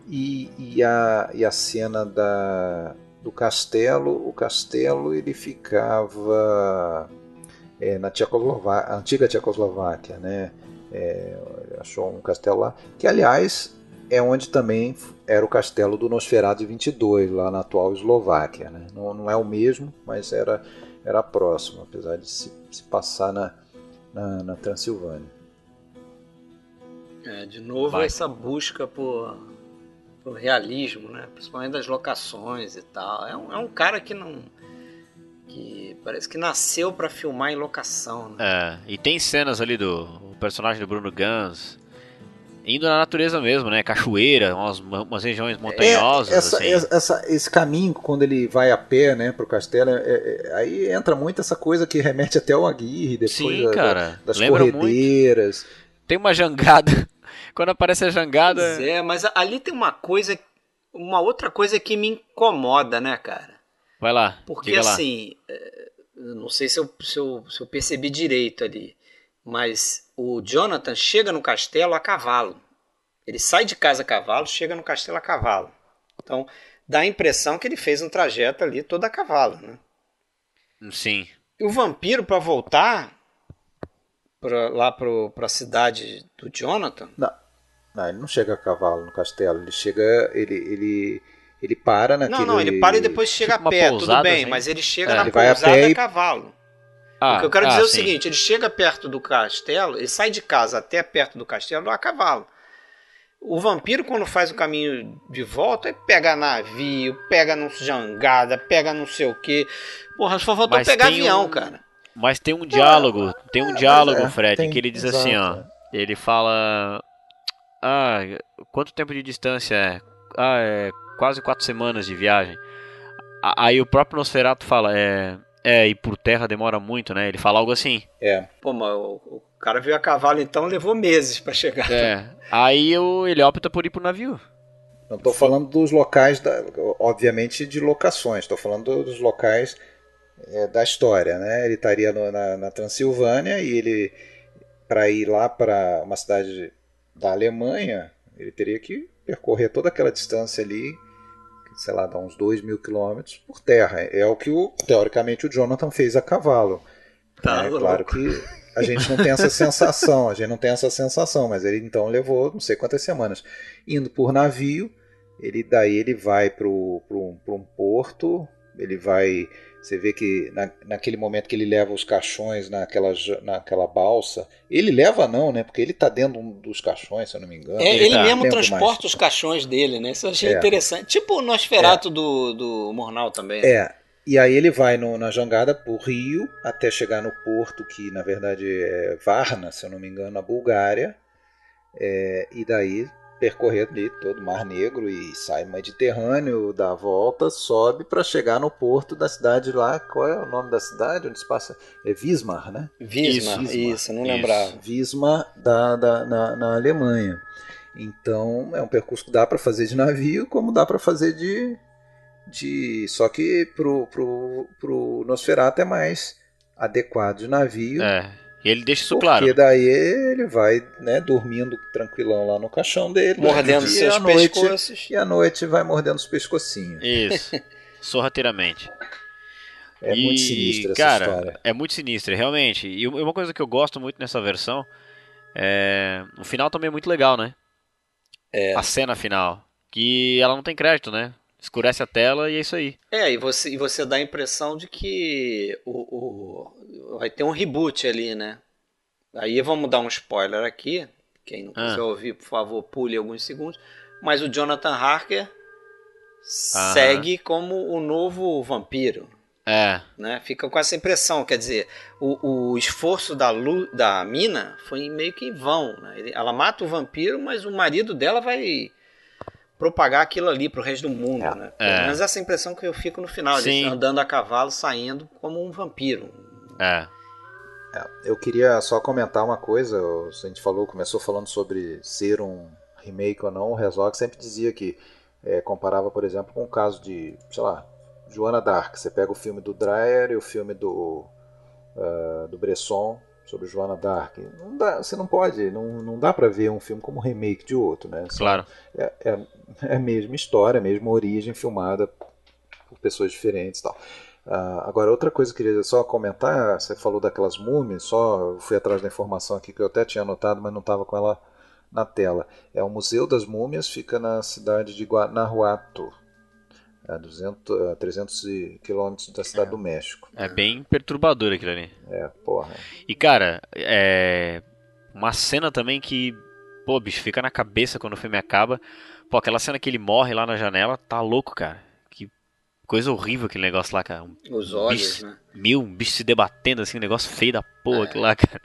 e, e, a, e a cena da, do castelo, o castelo ele ficava é, na Tchecoslováquia, antiga Tchecoslováquia, né? É, achou um castelo lá, que aliás é onde também era o castelo do Nosferatu de 22, lá na atual Eslováquia. Né? Não, não é o mesmo, mas era, era próximo, apesar de se, se passar na, na, na Transilvânia. É, de novo, Vai. essa busca por pro realismo, né? Principalmente das locações e tal. É um, é um cara que não que parece que nasceu para filmar em locação. Né? É, e tem cenas ali do personagem do Bruno Gans indo na natureza mesmo, né? Cachoeira, umas, umas regiões é, montanhosas. É, essa, assim. essa, esse caminho, quando ele vai a pé, né, pro castelo, é, é, aí entra muito essa coisa que remete até ao Aguirre, depois Sim, da, cara, das corredeiras. Muito. Tem uma jangada. *laughs* Quando aparece a jangada. Pois é, mas ali tem uma coisa uma outra coisa que me incomoda, né, cara? Vai lá. Porque assim, lá. É, não sei se eu, se, eu, se eu percebi direito ali, mas o Jonathan chega no castelo a cavalo. Ele sai de casa a cavalo, chega no castelo a cavalo. Então, dá a impressão que ele fez um trajeto ali todo a cavalo, né? Sim. E o vampiro, para voltar pra, lá para a cidade do Jonathan, não. Não, ele não chega a cavalo no castelo, ele chega. Ele, ele, ele para naquele. Não, não, ele para e depois chega tipo a pé, tudo bem, assim? mas ele chega é. na ele pousada a, a cavalo. Ah, o que eu quero ah, dizer é o seguinte: ele chega perto do castelo, ele sai de casa até perto do castelo a cavalo. O vampiro, quando faz o caminho de volta, ele pega navio, pega num jangada, pega não sei o que. Porra, só faltou mas pegar avião, um, cara. Mas tem um diálogo, tem um é, diálogo, é, Fred, tem, que ele diz exato. assim, ó. Ele fala. Ah, quanto tempo de distância é? Ah, é quase quatro semanas de viagem. Aí o próprio Nosferatu fala, é, é, e por terra demora muito, né? Ele fala algo assim. É. Pô, mas o, o cara veio a cavalo então, levou meses para chegar. É. Aí o, ele opta por ir pro navio. Não estou falando dos locais, da, obviamente, de locações. Estou falando dos locais é, da história, né? Ele estaria no, na, na Transilvânia e ele, para ir lá para uma cidade da Alemanha, ele teria que percorrer toda aquela distância ali, sei lá, dá uns 2 mil quilômetros por terra. É o que, o, teoricamente, o Jonathan fez a cavalo. Tá, é claro que a gente não tem essa sensação, a gente não tem essa sensação, mas ele então levou não sei quantas semanas indo por navio. Ele daí ele vai para um porto, ele vai você vê que na, naquele momento que ele leva os caixões naquela, naquela balsa, ele leva não, né? Porque ele está dentro dos caixões, se eu não me engano. É, ele, ele tá mesmo transporta mais. os caixões dele, né? Isso eu achei é. interessante. Tipo o Nosferato é. do, do Mornal também. Né? É. E aí ele vai no, na jangada por Rio até chegar no porto, que na verdade é Varna, se eu não me engano, na Bulgária. É, e daí percorrer ali todo o Mar Negro e sai no Mediterrâneo, dá a volta, sobe para chegar no porto da cidade lá. Qual é o nome da cidade onde se passa? É Wismar, né? Wismar, isso, isso não lembrava. Wismar da, da, na, na Alemanha. Então é um percurso que dá para fazer de navio, como dá para fazer de, de. Só que pro, pro, pro Nosferatu é mais adequado de navio. É e ele deixa isso Porque claro. Porque daí ele vai, né, dormindo tranquilão lá no caixão dele. Mordendo né, seus noite, pescoços. E à noite vai mordendo os pescocinhos. Isso. *laughs* Sorrateiramente. É e, muito sinistra essa cara, história. É muito sinistra, realmente. E uma coisa que eu gosto muito nessa versão é. O final também é muito legal, né? É. A cena final. que ela não tem crédito, né? Escurece a tela e é isso aí. É, e você, e você dá a impressão de que o, o, vai ter um reboot ali, né? Aí vamos dar um spoiler aqui. Quem não quiser Ah. ouvir, por favor, pule alguns segundos. Mas o Jonathan Harker Aham. segue como o novo vampiro. É, Né? Fica com essa impressão, quer dizer, o, o esforço da, Lu, da mina foi meio que em vão. Né? Ele- Ela mata o vampiro, mas o marido dela vai propagar aquilo ali pro resto do mundo. É. Né? Pelo É. menos essa impressão que eu fico no final, Sim. andando a cavalo, saindo como um vampiro. É. É, eu queria só comentar uma coisa. A gente falou, começou falando sobre ser um remake ou não. O Herzog sempre dizia que é, comparava, por exemplo, com o caso de, sei lá, Joana Dark. Você pega o filme do Dreyer e o filme do, ah, do Bresson sobre Joana Dark. Não dá, você não pode, não, não dá pra ver um filme como remake de outro, né? São- Claro. é, é, é a mesma história, a mesma origem filmada por pessoas diferentes e tal. Ah, agora, outra coisa que eu queria só comentar, você falou daquelas múmias, só fui atrás da informação aqui que eu até tinha anotado, mas não estava com ela na tela. É o Museu das Múmias, fica na cidade de Guanajuato, a 200, a 300 e- quilômetros da cidade do México. É bem perturbador aquilo ali. É, porra. E cara, é. Uma cena também que. Pô, bicho, fica na cabeça quando o filme acaba. Pô, aquela cena que ele morre lá na janela, tá louco, cara. Coisa horrível aquele negócio lá, cara. Um Os olhos, bicho, né? Meu, um bicho se debatendo assim, um negócio feio da porra aquilo lá, cara.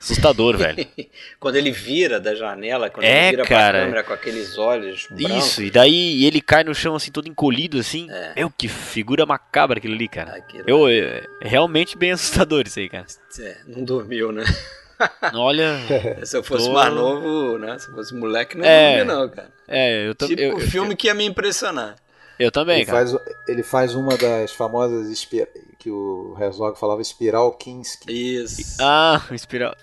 Assustador, velho. *laughs* Quando ele vira da janela, quando É, ele vira cara. pra câmera com aqueles olhos brancos. Isso, e daí ele cai no chão assim, todo encolhido assim. É. Meu, que figura macabra aquilo ali, cara. Aquilo- Eu, é, é realmente bem assustador isso aí, cara. É, não dormiu, né? *laughs* Olha, Se eu fosse Tô- mais novo, né? Se eu fosse moleque, não ia É. dormir, não, cara. é, eu, tam- Tipo eu, o filme que ia me impressionar. Eu também, Ele cara. faz, ele faz uma das famosas que o Herzog falava espiral Kinski. Isso. Ah, *laughs* espiral.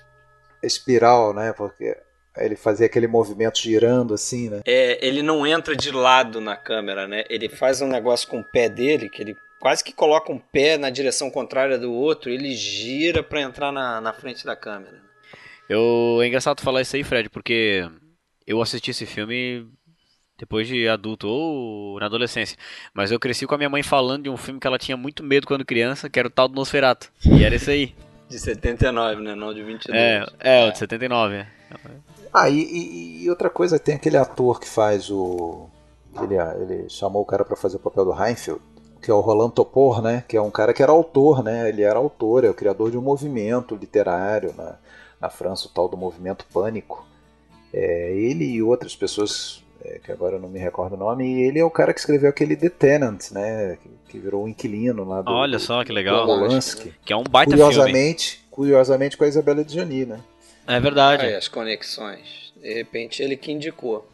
Espiral, né? Porque ele fazia aquele movimento girando assim, né? É, ele não entra de lado na câmera, né? Ele faz um negócio com o pé dele, que ele quase que coloca um pé na direção contrária do outro, ele gira pra entrar na, na frente da câmera. Eu, é engraçado falar isso aí, Fred, porque eu assisti esse filme depois de adulto ou na adolescência. Mas eu cresci com a minha mãe falando de um filme que ela tinha muito medo quando criança, que era o tal do Nosferatu. E era esse aí. De 79, né? Não de 22. É, é, o de 79. é. Ah, e, e- outra coisa, tem aquele ator que faz o. Ele, ele chamou o cara pra fazer o papel do Heinfeld, que é o Roland Topor, né? Que é um cara que era autor, né? Ele era autor, é o criador de um movimento literário na, na França, o tal do movimento Pânico. É, ele e outras pessoas, é, que agora eu não me recordo o nome, e ele é o cara que escreveu aquele The Tenant, né? Que, que virou o inquilino lá do. Olha só que legal. Polanski. Que é um baita filme. Curiosamente, curiosamente com a Isabela Adjani, né? É verdade. Aí, as conexões. De repente ele que indicou.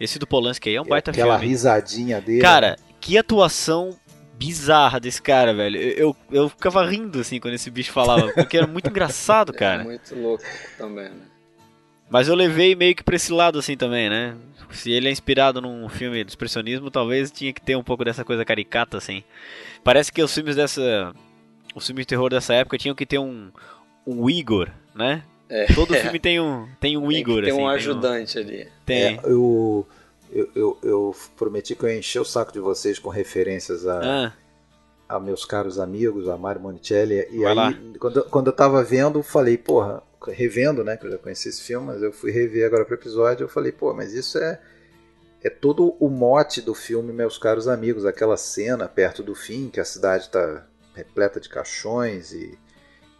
Esse do Polanski aí é um baita aquela filme. risadinha dele. Cara, que atuação bizarra desse cara, velho. Eu, eu, eu ficava rindo assim quando esse bicho falava, porque era muito engraçado, *laughs* É cara. muito louco também, né? Mas eu levei meio que pra esse lado assim também, né? Se ele é inspirado num filme de expressionismo, talvez tinha que ter um pouco dessa coisa caricata, assim. Parece que os filmes dessa. Os filmes de terror dessa época tinham que ter um. Um Igor, né? É. Todo *laughs* filme tem um, tem um Tem Igor, ter assim. um tem ajudante ali. Tem. É, eu, eu, eu, eu prometi que eu ia encher o saco de vocês com referências a, Ah, a meus caros amigos, a Mário Monicelli. E Vai aí, lá. quando, eu- quando eu tava vendo, eu falei, porra, revendo, né? Que eu já conheci esse filme, mas eu fui rever agora pro episódio. Eu falei, pô, mas isso é. É todo o mote do filme, meus caros amigos. Aquela cena perto do fim, que a cidade está repleta de caixões e,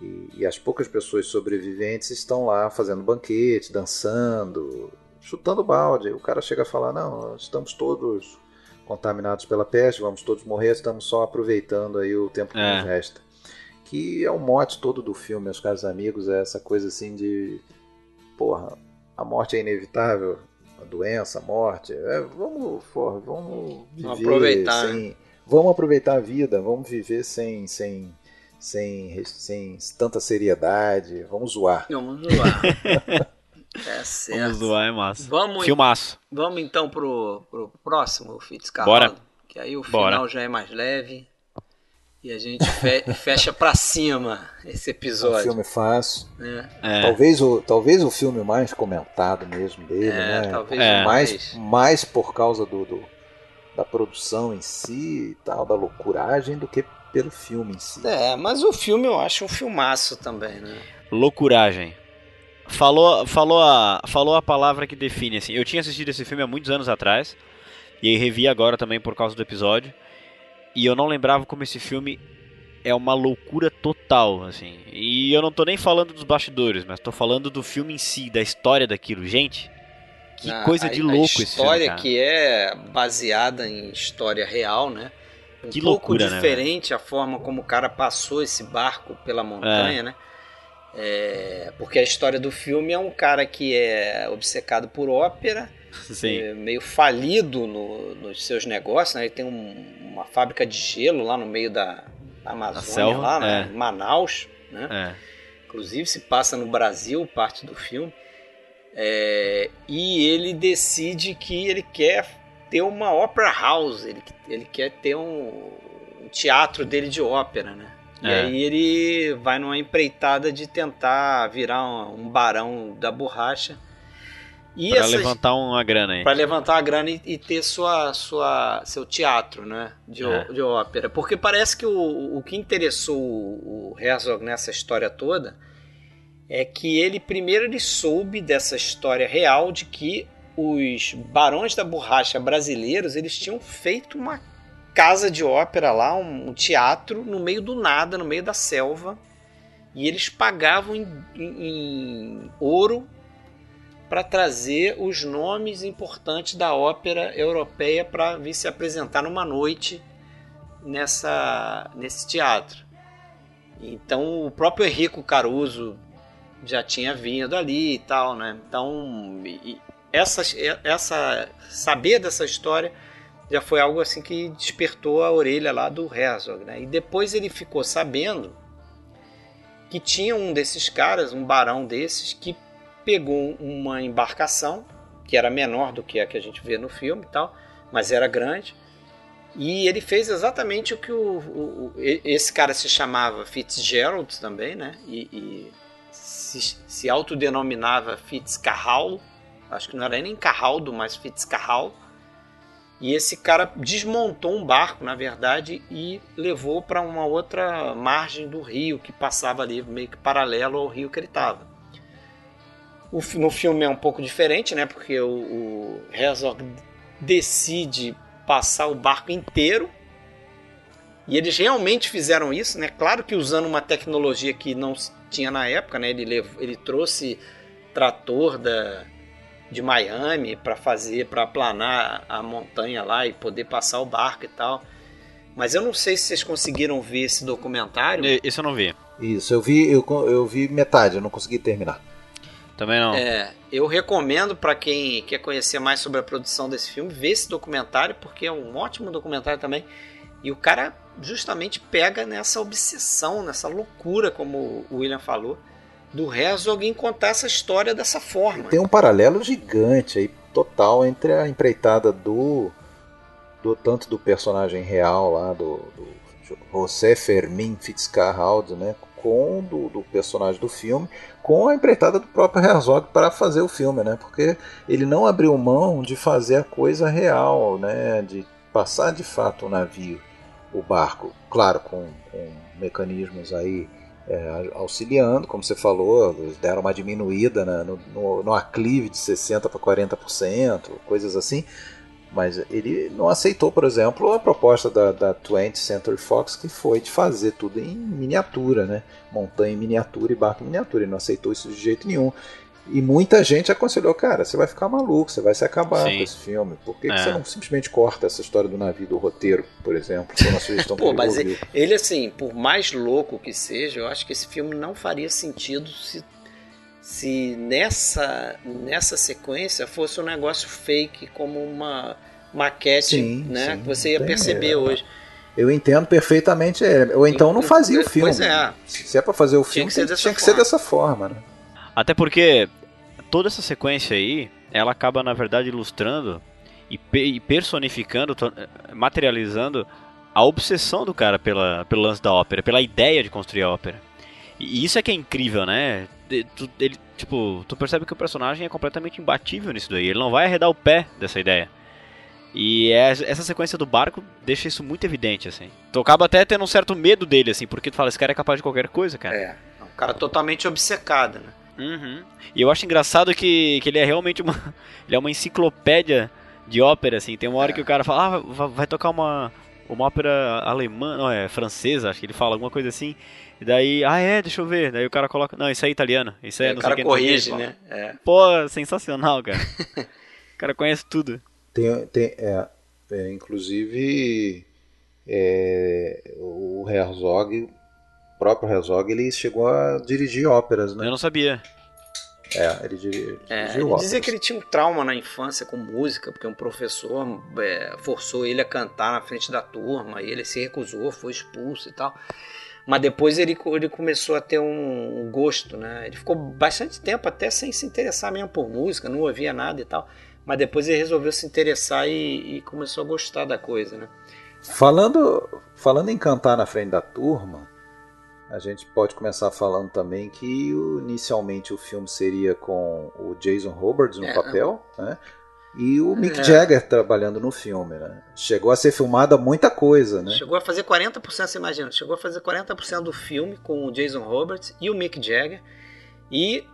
e, e as poucas pessoas sobreviventes estão lá fazendo banquete, dançando, chutando balde. O cara chega a falar: Não, estamos todos contaminados pela peste, vamos todos morrer, estamos só aproveitando aí o tempo que É. nos resta. Que é o mote todo do filme, meus caros amigos, é essa coisa assim de. Porra, a morte é inevitável, a doença, a morte. é, vamos, porra, vamos viver Vamos aproveitar, sem. Vamos aproveitar a vida, vamos viver sem, sem, sem, sem tanta seriedade, vamos zoar. Vamos zoar. *laughs* é certo. vamos zoar, é massa. Vamos, Filmaço. vamos então pro, pro próximo Fitzcarraldo. Bora. Que aí o Bora. final já é mais leve. E a gente fe *laughs* fecha pra cima esse episódio. Um filme fácil. né? É. Talvez, o, talvez o filme mais comentado mesmo dele, É, né? talvez É. mais, mais por causa do, do- da produção em si e tal, da loucuragem, do que pelo filme em si. É, mas o filme eu acho um filmaço também, né? Loucuragem. Falou, falou, a, falou a palavra que define, assim. Eu tinha assistido esse filme há muitos anos atrás. E aí revi agora também por causa do episódio. E eu não lembrava como esse filme é uma loucura total, assim. E eu não tô nem falando dos bastidores, mas tô falando do filme em si, da história daquilo. Gente, que A- coisa de a louco esse filme, história que é baseada em história real, né? Um Que pouco loucura, né, diferente a forma como o cara passou esse barco pela montanha, né? É, porque a história do filme é um cara que é obcecado por ópera. É meio falido no- nos seus negócios, né? Ele tem um- uma fábrica de gelo lá no meio da Amazônia, selva, lá, né? é. Manaus, né? É. Inclusive se passa no Brasil, parte do filme. É, e ele decide que ele quer ter uma opera house, ele, ele quer ter um, um teatro dele de ópera, né? E É. aí ele vai numa empreitada de tentar virar um, um barão da borracha. E Pra essas- levantar uma grana aí. para levantar a grana e, e ter sua, sua, seu teatro né, de, É. de ópera. Porque parece que o, o que interessou o, o Herzog nessa história toda é que ele primeiro ele soube dessa história real de que os barões da borracha brasileiros eles tinham feito uma casa de ópera lá, um, um teatro no meio do nada, no meio da selva, e eles pagavam em, em- em ouro para trazer os nomes importantes da ópera europeia para vir se apresentar numa noite nessa nesse teatro. Então o próprio Henrico Caruso já tinha vindo ali e tal, né? Então essa, essa saber dessa história já foi algo assim que despertou a orelha lá do Herzog, né? E depois ele ficou sabendo que tinha um desses caras, um barão desses, que pegou uma embarcação que era menor do que a que a gente vê no filme tal, mas era grande. E ele fez exatamente o que o, o- o- esse cara se chamava Fitzgerald também, né? E, e se, se autodenominava Fitzcarral. Acho que não era nem Carraldo, mas Fitzcarral. E esse cara desmontou um barco, na verdade, e levou para uma outra margem do rio que passava ali meio que paralelo ao rio que ele estava. O no filme é um pouco diferente, né? Porque o, o Herzog decide passar o barco inteiro. E eles realmente fizeram isso, né? Claro que usando uma tecnologia que não se tinha na época, né? Ele, levou, ele trouxe trator da, de Miami para fazer, para aplanar a montanha lá e poder passar o barco e tal. Mas eu não sei se vocês conseguiram ver esse documentário. E- Esse eu não vi. Isso, eu vi, eu, eu vi metade, eu não consegui terminar. Também não. É, eu recomendo para quem quer conhecer mais sobre a produção desse filme, ver esse documentário, porque é um ótimo documentário também. E o cara justamente pega nessa obsessão, nessa loucura, como o William falou, do Herzog em contar essa história dessa forma. Tem um paralelo gigante aí, total, entre a empreitada do, do tanto do personagem real lá, do, do José Fermin Fitzcarraldo, né, com do, do personagem do filme, com a empreitada do próprio Herzog para fazer o filme, né, porque ele não abriu mão de fazer a coisa real, né, de passar de fato o navio, o barco, claro, com, com mecanismos aí é, auxiliando, como você falou, deram uma diminuída na- no, no, no aclive de 60% para 40%, coisas assim. Mas ele não aceitou, por exemplo, a proposta da, da 20th Century Fox, que foi de fazer tudo em miniatura, né? Montanha em miniatura e barco em miniatura. Ele não aceitou isso de jeito nenhum. E muita gente aconselhou, cara, você vai ficar maluco, você vai se acabar Sim. com esse filme. Por que, que É. você não simplesmente corta essa história do navio do roteiro, por exemplo? Foi uma sugestão *laughs* que Pô, ele mas ouviu. Ele, assim, por mais louco que seja, eu acho que esse filme não faria sentido se, se nessa, nessa sequência fosse um negócio fake, como uma maquete, Sim, né? sim, que você ia perceber é. hoje. Eu entendo perfeitamente. é, Ou então não fazia o filme. Pois é. Se é pra fazer o filme, que ser tem- dessa tinha que ser forma. dessa forma, né? Até porque toda essa sequência aí, ela acaba na verdade ilustrando e, e personificando, materializando a obsessão do cara pela, pelo lance da ópera, pela ideia de construir a ópera. E isso é que é incrível, né? Tu, ele, tipo, tu percebe que o personagem é completamente imbatível nisso daí. Ele não vai arredar o pé dessa ideia. E essa sequência do barco deixa isso muito evidente, assim. Tu acaba até tendo um certo medo dele, assim, porque tu fala, esse cara é capaz de qualquer coisa, cara. É, um cara totalmente obcecado, né? Uhum. E eu acho engraçado que, que ele é realmente uma. *laughs* Ele é uma enciclopédia de ópera, assim. Tem uma hora é. que o cara fala, ah, vai tocar uma, uma ópera alemã, não, é francesa, acho que ele fala alguma coisa assim. E daí, ah é, deixa eu ver. Daí o cara coloca, não, isso é italiano, isso é, é não o cara sei corrige, né? É. Pô, sensacional, cara. o cara conhece tudo. Tem, tem é, é inclusive é, o Herzog, o próprio Herzog, ele chegou a dirigir óperas, né? Eu não sabia. É, ele dirigiu é, ele dizia que ele tinha um trauma na infância com música, porque um professor é, forçou ele a cantar na frente da turma e ele se recusou, foi expulso e tal. Mas depois ele, ele começou a ter um, um gosto, né? Ele ficou bastante tempo até sem se interessar mesmo por música, não ouvia nada e tal. Mas depois ele resolveu se interessar e, e começou a gostar da coisa, né? Falando, falando em cantar na frente da turma, a gente pode começar falando também que inicialmente o filme seria com o Jason Robards no é, papel, né? E o Mick é. Jagger trabalhando no filme, né? Chegou a ser filmada muita coisa, né? Chegou a fazer 40%, você imagina, chegou a fazer 40% do filme com o Jason Roberts e o Mick Jagger. E,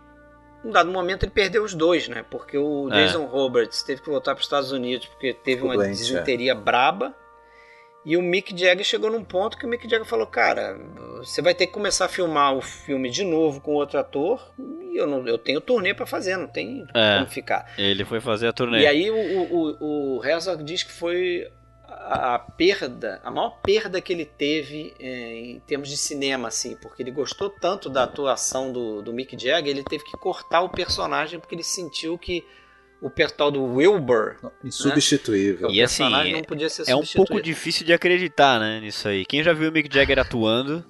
um dado momento, ele perdeu os dois, né? Porque o é. Jason Roberts teve que voltar para os Estados Unidos porque teve uma doente, desinteria é. braba. E o Mick Jagger chegou num ponto que o Mick Jagger falou: Cara, você vai ter que começar a filmar o filme de novo com outro ator. E eu, não, eu tenho turnê para fazer, não tem é, como ficar. Ele foi fazer a turnê. E aí o, o, o Herzog diz que foi a, perda, a maior perda que ele teve é, em termos de cinema, assim, porque ele gostou tanto da atuação do, do Mick Jagger, ele teve que cortar o personagem porque ele sentiu que o tal do Wilbur. Insubstituível. Né? E assim, não podia ser é um pouco difícil de acreditar, né, nisso aí. Quem já viu o Mick Jagger atuando,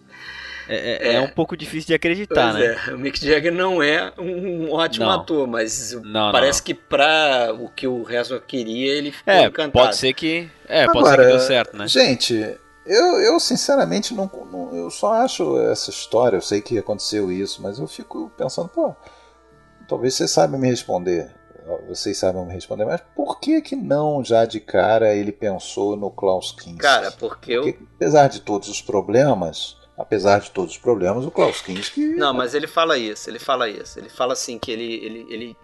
é, é, é, é um pouco difícil de acreditar, pois né? É. O Mick Jagger não é um ótimo não. ator, mas não, parece não. que para o que o resto queria, ele ficou é, encantado. Pode ser que, é, Agora, pode ser que deu certo, né? Gente, eu, eu sinceramente não, não, eu só acho essa história, eu sei que aconteceu isso, mas eu fico pensando, pô, talvez você saiba me responder vocês sabem me responder, mas por que que não já de cara ele pensou no Klaus Kinski? Cara, porque, porque eu... apesar de todos os problemas, apesar de todos os problemas, o Klaus Kinski... Não, mas ele fala isso, ele fala isso. Ele fala assim que ele, ele, ele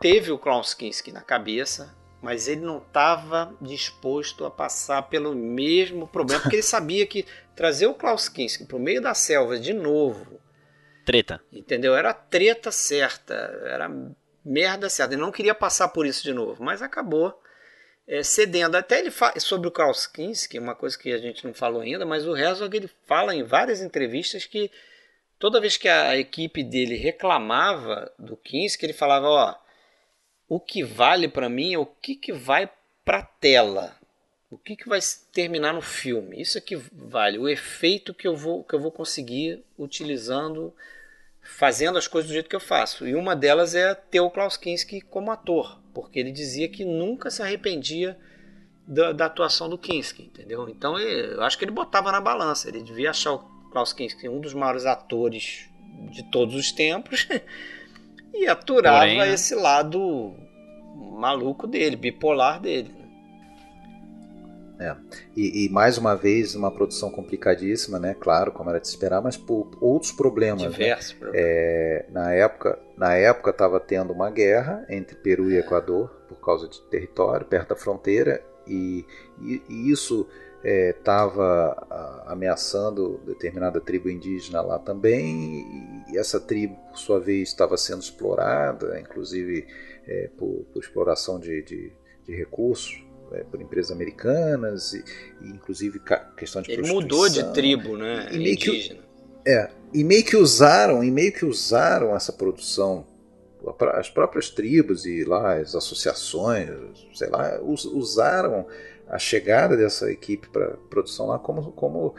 teve o Klaus Kinski na cabeça, mas ele não estava disposto a passar pelo mesmo problema, porque ele sabia que trazer o Klaus Kinski para o meio da selva de novo... Treta. Entendeu? Era treta certa, era merda certa. Ele não queria passar por isso de novo, mas acabou é, cedendo. Até ele fala sobre o Klaus Kinski, uma coisa que a gente não falou ainda, mas o Herzog ele fala em várias entrevistas que toda vez que a equipe dele reclamava do Kinski, ele falava, ó, o que vale para mim é o que, que vai para tela. O que, que vai terminar no filme? Isso é que vale, o efeito que eu vou, que eu vou conseguir utilizando fazendo as coisas do jeito que eu faço. E uma delas é ter o Klaus Kinski como ator, porque ele dizia que nunca se arrependia da, da atuação do Kinski, entendeu? Então eu acho que ele botava na balança, ele devia achar o Klaus Kinski um dos maiores atores de todos os tempos *laughs* e aturava Porém, né? esse lado maluco dele, bipolar dele. É. E, e, mais uma vez, uma produção complicadíssima, né? Claro, como era de esperar, mas por outros problemas. Né? Diversos né? problemas. É, na época na época estava tendo uma guerra entre Peru e Equador por causa de território, perto da fronteira, e, e, e isso estava é, ameaçando determinada tribo indígena lá também, e essa tribo, por sua vez, estava sendo explorada, inclusive é, por, por, exploração de, de, de recursos é, por empresas americanas, e, e inclusive questão de Ele mudou de tribo, né? E, e meio que, é, e meio que usaram, e meio que usaram essa produção as próprias tribos e lá as associações, sei lá, usaram a chegada dessa equipe para produção lá como, como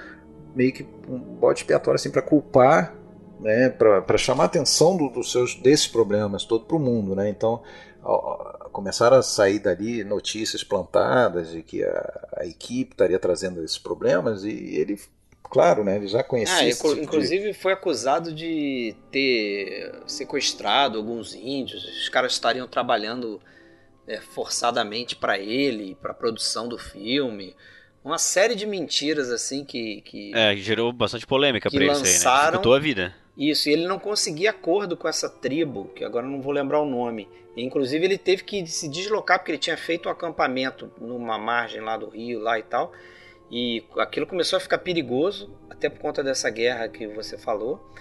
meio que um bode expiatório assim para culpar, né, para chamar a atenção do, dos seus desses problemas todo para o mundo, né? Então começaram a sair dali notícias plantadas de que a, a equipe estaria trazendo esses problemas e ele, claro, né, ele já conhecia. Ah, esse tipo de- inclusive foi acusado de ter sequestrado alguns índios. Os caras estariam trabalhando é, forçadamente para ele, para a produção do filme. Uma série de mentiras assim que, que É, gerou bastante polêmica Que pra isso aí, né? lançaram- a vida. Isso, e ele não conseguia acordo com essa tribo, que agora não vou lembrar o nome. E, inclusive ele teve que se deslocar porque ele tinha feito um acampamento numa margem lá do rio lá e tal. E aquilo começou a ficar perigoso, até por conta dessa guerra que você falou.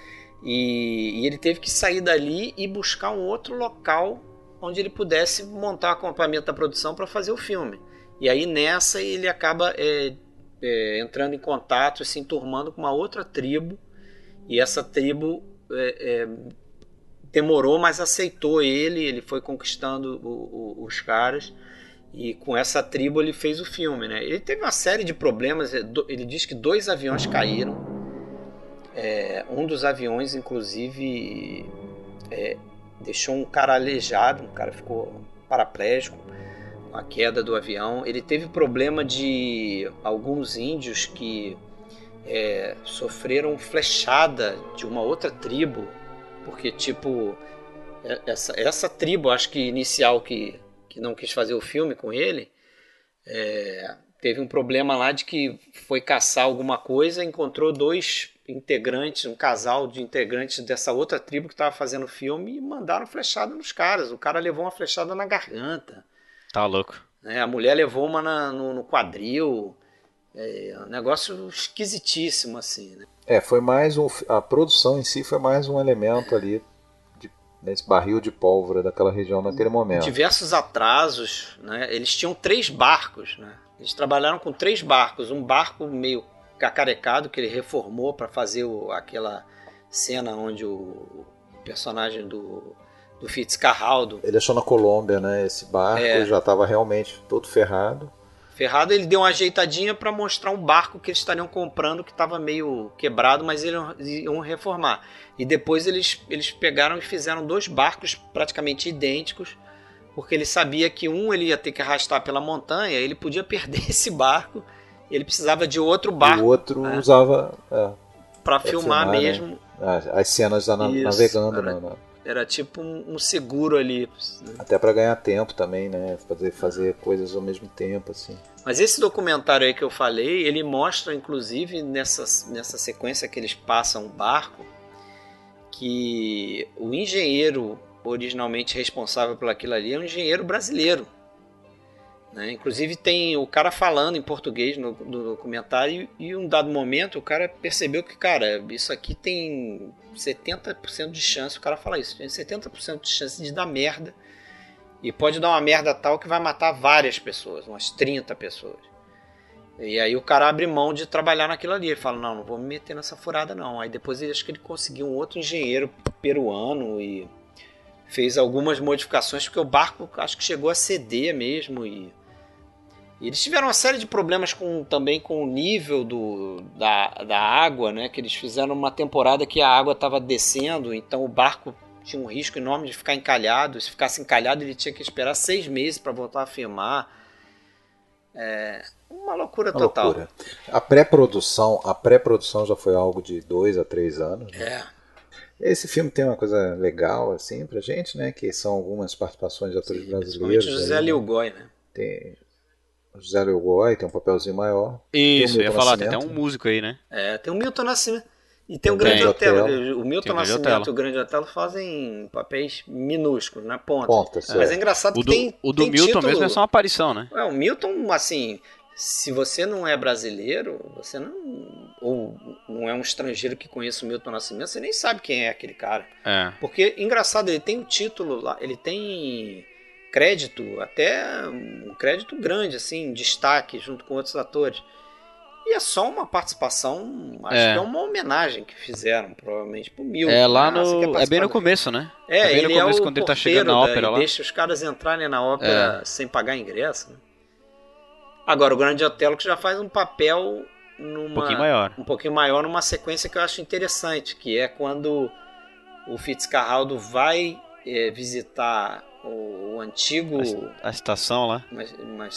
E, e ele teve que sair dali e buscar um outro local onde ele pudesse montar o acampamento da produção para fazer o filme. E aí nessa ele acaba é, é, entrando em contato, se enturmando com uma outra tribo e essa tribo é, é, demorou, mas aceitou ele. Ele foi conquistando o- o- os caras. E com essa tribo ele fez o filme, né? Ele teve uma série de problemas. é, Ele diz que dois aviões caíram. É, um dos aviões, inclusive, é, deixou um cara aleijado. Um cara ficou paraplégico com a queda do avião. Ele teve problema de alguns índios que é, sofreram flechada de uma outra tribo, porque tipo é- essa, essa tribo, acho que inicial que, que não quis fazer o filme com ele, é, teve um problema lá de que foi caçar alguma coisa, encontrou dois integrantes, um casal de integrantes dessa outra tribo que estava fazendo o filme e mandaram flechada nos caras. O cara levou uma flechada na garganta. Tá louco. né? A mulher levou uma na- no, no quadril. É um negócio esquisitíssimo, assim. Né? É, foi mais um. A produção em si foi mais um elemento ali de- nesse barril de pólvora daquela região naquele momento. Diversos atrasos. Né? Eles tinham três barcos. Né? Eles trabalharam com três barcos. Um barco meio cacarecado que ele reformou para fazer o- aquela cena onde o personagem do, do Fitzcarraldo Ele achou na Colômbia, né? Esse barco É. já estava realmente todo ferrado. Ferrado, ele deu uma ajeitadinha para mostrar um barco que eles estariam comprando que estava meio quebrado, mas eles iam reformar. E depois eles, eles pegaram e fizeram dois barcos praticamente idênticos, porque ele sabia que um ele ia ter que arrastar pela montanha, ele podia *laughs* perder esse barco, ele precisava de outro e o barco outro é. usava é, para filmar, filmar, né? mesmo. as, as cenas da na- Isso, navegando, era- né, né? Era tipo um, um seguro ali. né? até para ganhar tempo também, né? Fazer, fazer coisas ao mesmo tempo, assim. Mas esse documentário aí que eu falei, ele mostra, inclusive, nessa, nessa sequência que eles passam o barco, que o engenheiro originalmente responsável por aquilo ali é um engenheiro brasileiro. Né? Inclusive tem o cara falando em português no, no documentário e em um dado momento o cara percebeu que, cara, isso aqui tem 70% de chance, o cara fala isso, tem 70% de chance de dar merda e pode dar uma merda tal que vai matar várias pessoas, umas 30 pessoas. E aí o cara abre mão de trabalhar naquilo ali. Ele fala, não, não vou me meter nessa furada não. Aí depois ele acho que ele conseguiu um outro engenheiro peruano e fez algumas modificações, porque o barco acho que chegou a ceder mesmo. E, e eles tiveram uma série de problemas com, também com o nível do, da, da água, né? Que eles fizeram uma temporada que a água estava descendo, então o barco tinha um risco enorme de ficar encalhado. Se ficasse encalhado, ele tinha que esperar seis meses para voltar a filmar. É uma loucura Uma total. loucura. A pré-produção, a pré-produção já foi algo de dois a três anos. né? É. Esse filme tem uma coisa legal assim pra gente, né? Que são algumas participações de atores Principalmente brasileiros. o José aí, né? Liugói, né? Tem José Leogói, tem um papelzinho maior. Isso, o eu ia falar, tem até um músico aí, né? É, tem o Milton Nascimento. E tem o Grande o Otelo. Otelo. O Milton o Nascimento e o Grande Otelo fazem papéis minúsculos, na ponta. Ponta, Mas certo. é engraçado O que do, tem. o do tem Milton título... mesmo é só uma aparição, né? É, o Milton, assim, se você não é brasileiro, você não. Ou não é um estrangeiro que conhece o Milton Nascimento, você nem sabe quem é aquele cara. É. Porque, engraçado, ele tem um título lá, ele tem crédito, até um crédito grande, assim, destaque junto com outros atores. E é só uma participação, acho É. que é uma homenagem que fizeram, provavelmente, pro Milton. É lá quer no. É bem no começo, né? É, é bem no ele começo, é quando ele tá chegando na da- ópera e lá. deixa os caras entrarem na ópera sem pagar ingresso. né? Agora, o Grande Otelo que já faz um papel numa, Um pouquinho maior. um pouquinho maior numa sequência que eu acho interessante, que é quando o Fitzcarraldo vai eh, visitar o antigo. A, a estação lá. Uma, uma,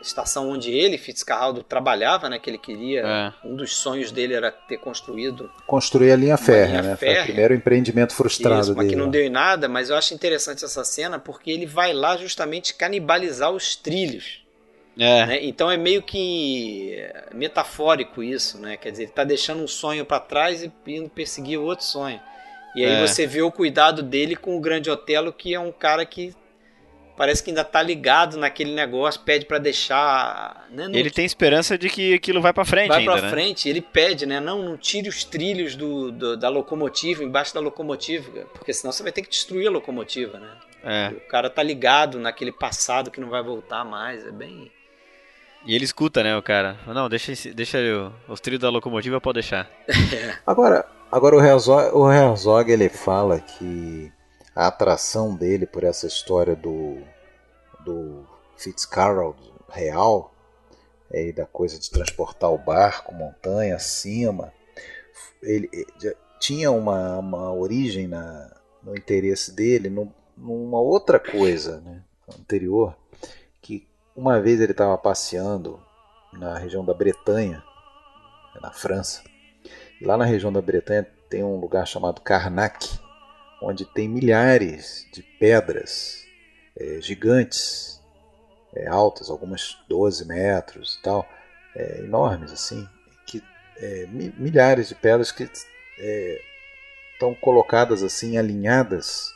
estação onde ele, Fitzcarraldo, trabalhava, né? Que ele queria. É. Um dos sonhos dele era ter construído. Construir a linha férrea, né? Férrea. Foi o primeiro empreendimento frustrado Isso, mas dele. que não deu em nada, mas eu acho interessante essa cena porque ele vai lá justamente canibalizar os trilhos. É. Né? Então é meio que metafórico isso, né? Quer dizer, ele está deixando um sonho para trás e indo perseguir outro sonho. E aí é. você vê o cuidado dele com o Grande Otelo, que é um cara que parece que ainda tá ligado naquele negócio, pede para deixar. Né? Ele tem esperança de que aquilo vai para frente vai ainda, pra né? frente, ele pede, né? Não, não tire os trilhos do, do, da locomotiva, embaixo da locomotiva, porque senão você vai ter que destruir a locomotiva, né? É. O cara tá ligado naquele passado que não vai voltar mais, é bem... E ele escuta, né, o cara. Não, deixa, deixa os trilhos da locomotiva, pode deixar. *laughs* agora, agora o Herzog, o Herzog, ele fala que a atração dele por essa história do, do Fitzcarrald real, é, da coisa de transportar o barco montanha acima, ele, ele tinha uma, uma origem na, no interesse dele no, numa outra coisa né, anterior, uma vez ele estava passeando na região da Bretanha, na França. E lá na região da Bretanha tem um lugar chamado Karnak, onde tem milhares de pedras é, gigantes, é, altas, algumas 12 metros e tal, é, enormes assim, que, é, milhares de pedras que estão é, colocadas assim, alinhadas,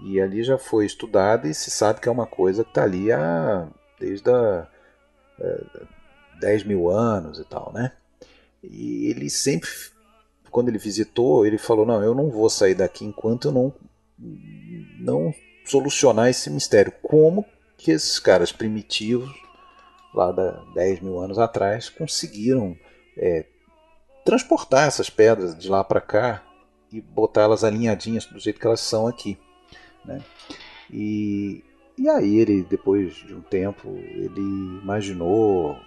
e ali já foi estudada e se sabe que é uma coisa que está ali há desde a, é, 10 mil anos e tal, né? E ele sempre, quando ele visitou, ele falou: Não, eu não vou sair daqui enquanto eu não, não solucionar esse mistério. Como que esses caras primitivos, lá da 10 mil anos atrás, conseguiram é, transportar essas pedras de lá para cá e botar elas alinhadinhas do jeito que elas são aqui, né? E e aí ele, depois de um tempo, ele imaginou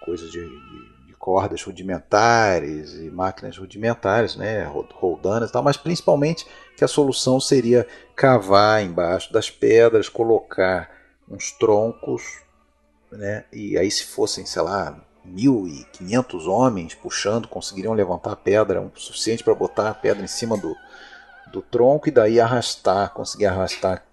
coisas de, de cordas rudimentares e máquinas rudimentares, né, roldanas e tal, mas principalmente que a solução seria cavar embaixo das pedras, colocar uns troncos, né, e aí se fossem, sei lá, 1.500 homens puxando, conseguiriam levantar a pedra o suficiente para botar a pedra em cima do, do tronco e daí arrastar, conseguir arrastar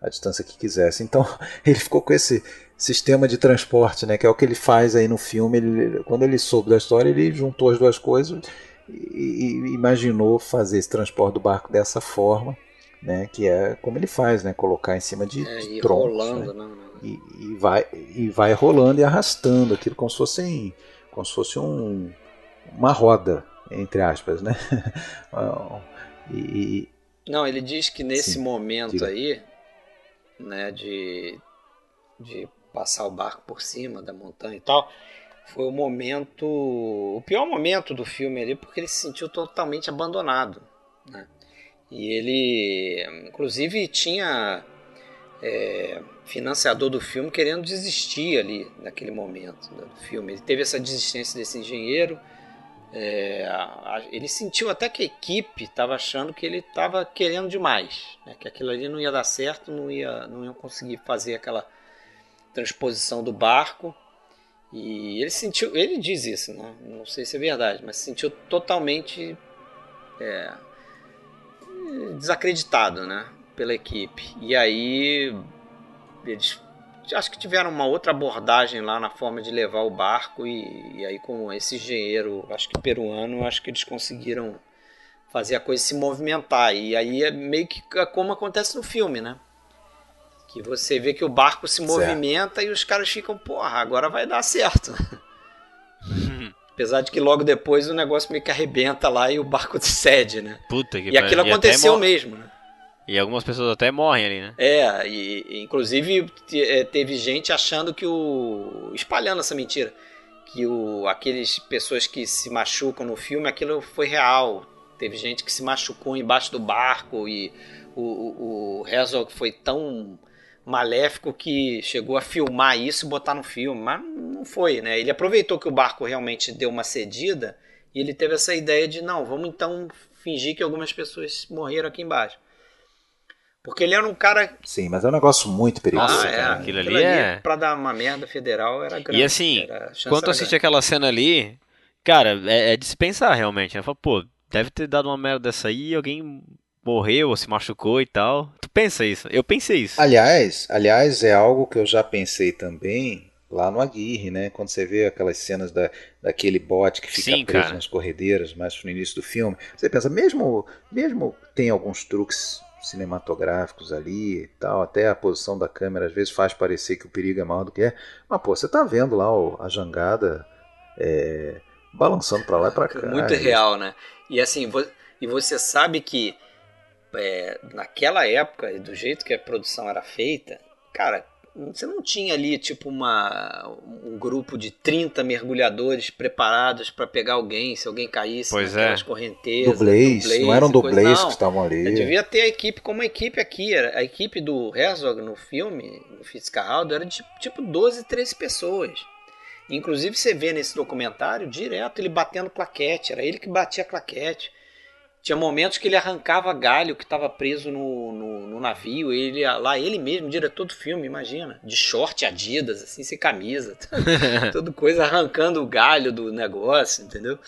a distância que quisesse. Então *laughs* ele ficou com esse sistema de transporte, né, que é o que ele faz aí no filme. Ele, quando ele soube da história, ele juntou as duas coisas e, e imaginou fazer esse transporte do barco dessa forma, né, que é como ele faz, né, colocar em cima de, é, de troncos, rolando, né, né, e, e, vai e vai rolando e arrastando aquilo como se fosse como se fosse um, uma roda entre aspas, né? *laughs* e, não, ele diz que nesse sim, momento diga. aí né, de, de passar o barco por cima da montanha e tal, foi o momento, o pior momento do filme ali, porque ele se sentiu totalmente abandonado, né? E ele, inclusive, tinha é, financiador do filme querendo desistir ali naquele momento do filme. Ele teve essa desistência desse engenheiro é, ele sentiu até que a equipe estava achando que ele estava querendo demais, né? que aquilo ali não ia dar certo, não ia, não ia conseguir fazer aquela transposição do barco. E ele sentiu, ele diz isso, né? não sei se é verdade, mas se sentiu totalmente é, desacreditado né? pela equipe. E aí eles acho que tiveram uma outra abordagem lá na forma de levar o barco e, e aí com esse engenheiro, acho que peruano, acho que eles conseguiram fazer a coisa se movimentar e aí é meio que como acontece no filme, né? Que você vê que o barco se movimenta certo. e os caras ficam, porra, agora vai dar certo. *laughs* Apesar de que logo depois o negócio meio que arrebenta lá e o barco *laughs* cede, né? Puta que E aquilo aconteceu mesmo, né? E algumas pessoas até morrem ali, né? É, e inclusive é, teve gente achando que o. espalhando essa mentira. Que o, aqueles pessoas que se machucam no filme, aquilo foi real. Teve gente que se machucou embaixo do barco e o, o, o Herzog foi tão maléfico que chegou a filmar isso e botar no filme, mas não foi, né? Ele aproveitou que o barco realmente deu uma cedida e ele teve essa ideia de não, vamos então fingir que algumas pessoas morreram aqui embaixo. Porque ele era um cara. Sim, mas é um negócio muito perigoso. Nossa, ah, é. cara, aquilo ali é- Pra dar uma merda federal era grande. E assim, era- quando assiste grande. aquela cena ali, cara, é, é de se pensar realmente, né? Fala, pô, deve ter dado uma merda dessa aí, alguém morreu ou se machucou e tal. Tu pensa isso? Eu pensei isso. Aliás, aliás, é algo que eu já pensei também lá no Aguirre, né? Quando você vê aquelas cenas da, daquele bote que fica Sim, preso cara. nas corredeiras, mais no início do filme, você pensa, mesmo, mesmo tem alguns truques cinematográficos ali e tal, até a posição da câmera às vezes faz parecer que o perigo é maior do que é, mas pô, você tá vendo lá o- a jangada é, balançando pra lá e pra cá. Muito e- real, né? E assim, vo- e você sabe que é, naquela época, e do jeito que a produção era feita, cara, você não tinha ali tipo uma, um grupo de 30 mergulhadores preparados para pegar alguém, se alguém caísse Pois naquelas é. correntezas. Dublês, não eram coisa. dublês Não, que estavam ali. Eu devia ter a equipe como a equipe aqui. era- A equipe do Herzog no filme, no Fitzcarraldo, era de tipo 12, 13 pessoas. Inclusive você vê nesse documentário direto ele batendo claquete, era ele que batia claquete. Tinha momentos que ele arrancava galho que estava preso no, no, no navio, ele lá, ele mesmo, diretor do filme, imagina, de short Adidas, assim, sem camisa, *laughs* toda coisa arrancando o galho do negócio, entendeu?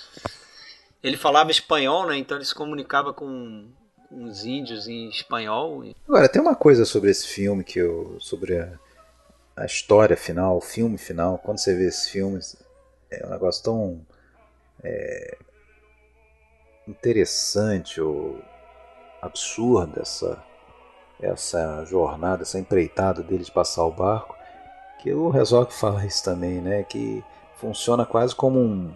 Ele falava espanhol, né? Então ele se comunicava com, os índios em espanhol. Agora, tem uma coisa sobre esse filme que eu. sobre a, a história final, o filme final. Quando você vê esses filmes, é um negócio tão. é, interessante ou absurda essa, essa jornada, essa empreitada dele de passar o barco, que o Herzog fala isso também, né? Que funciona quase como um,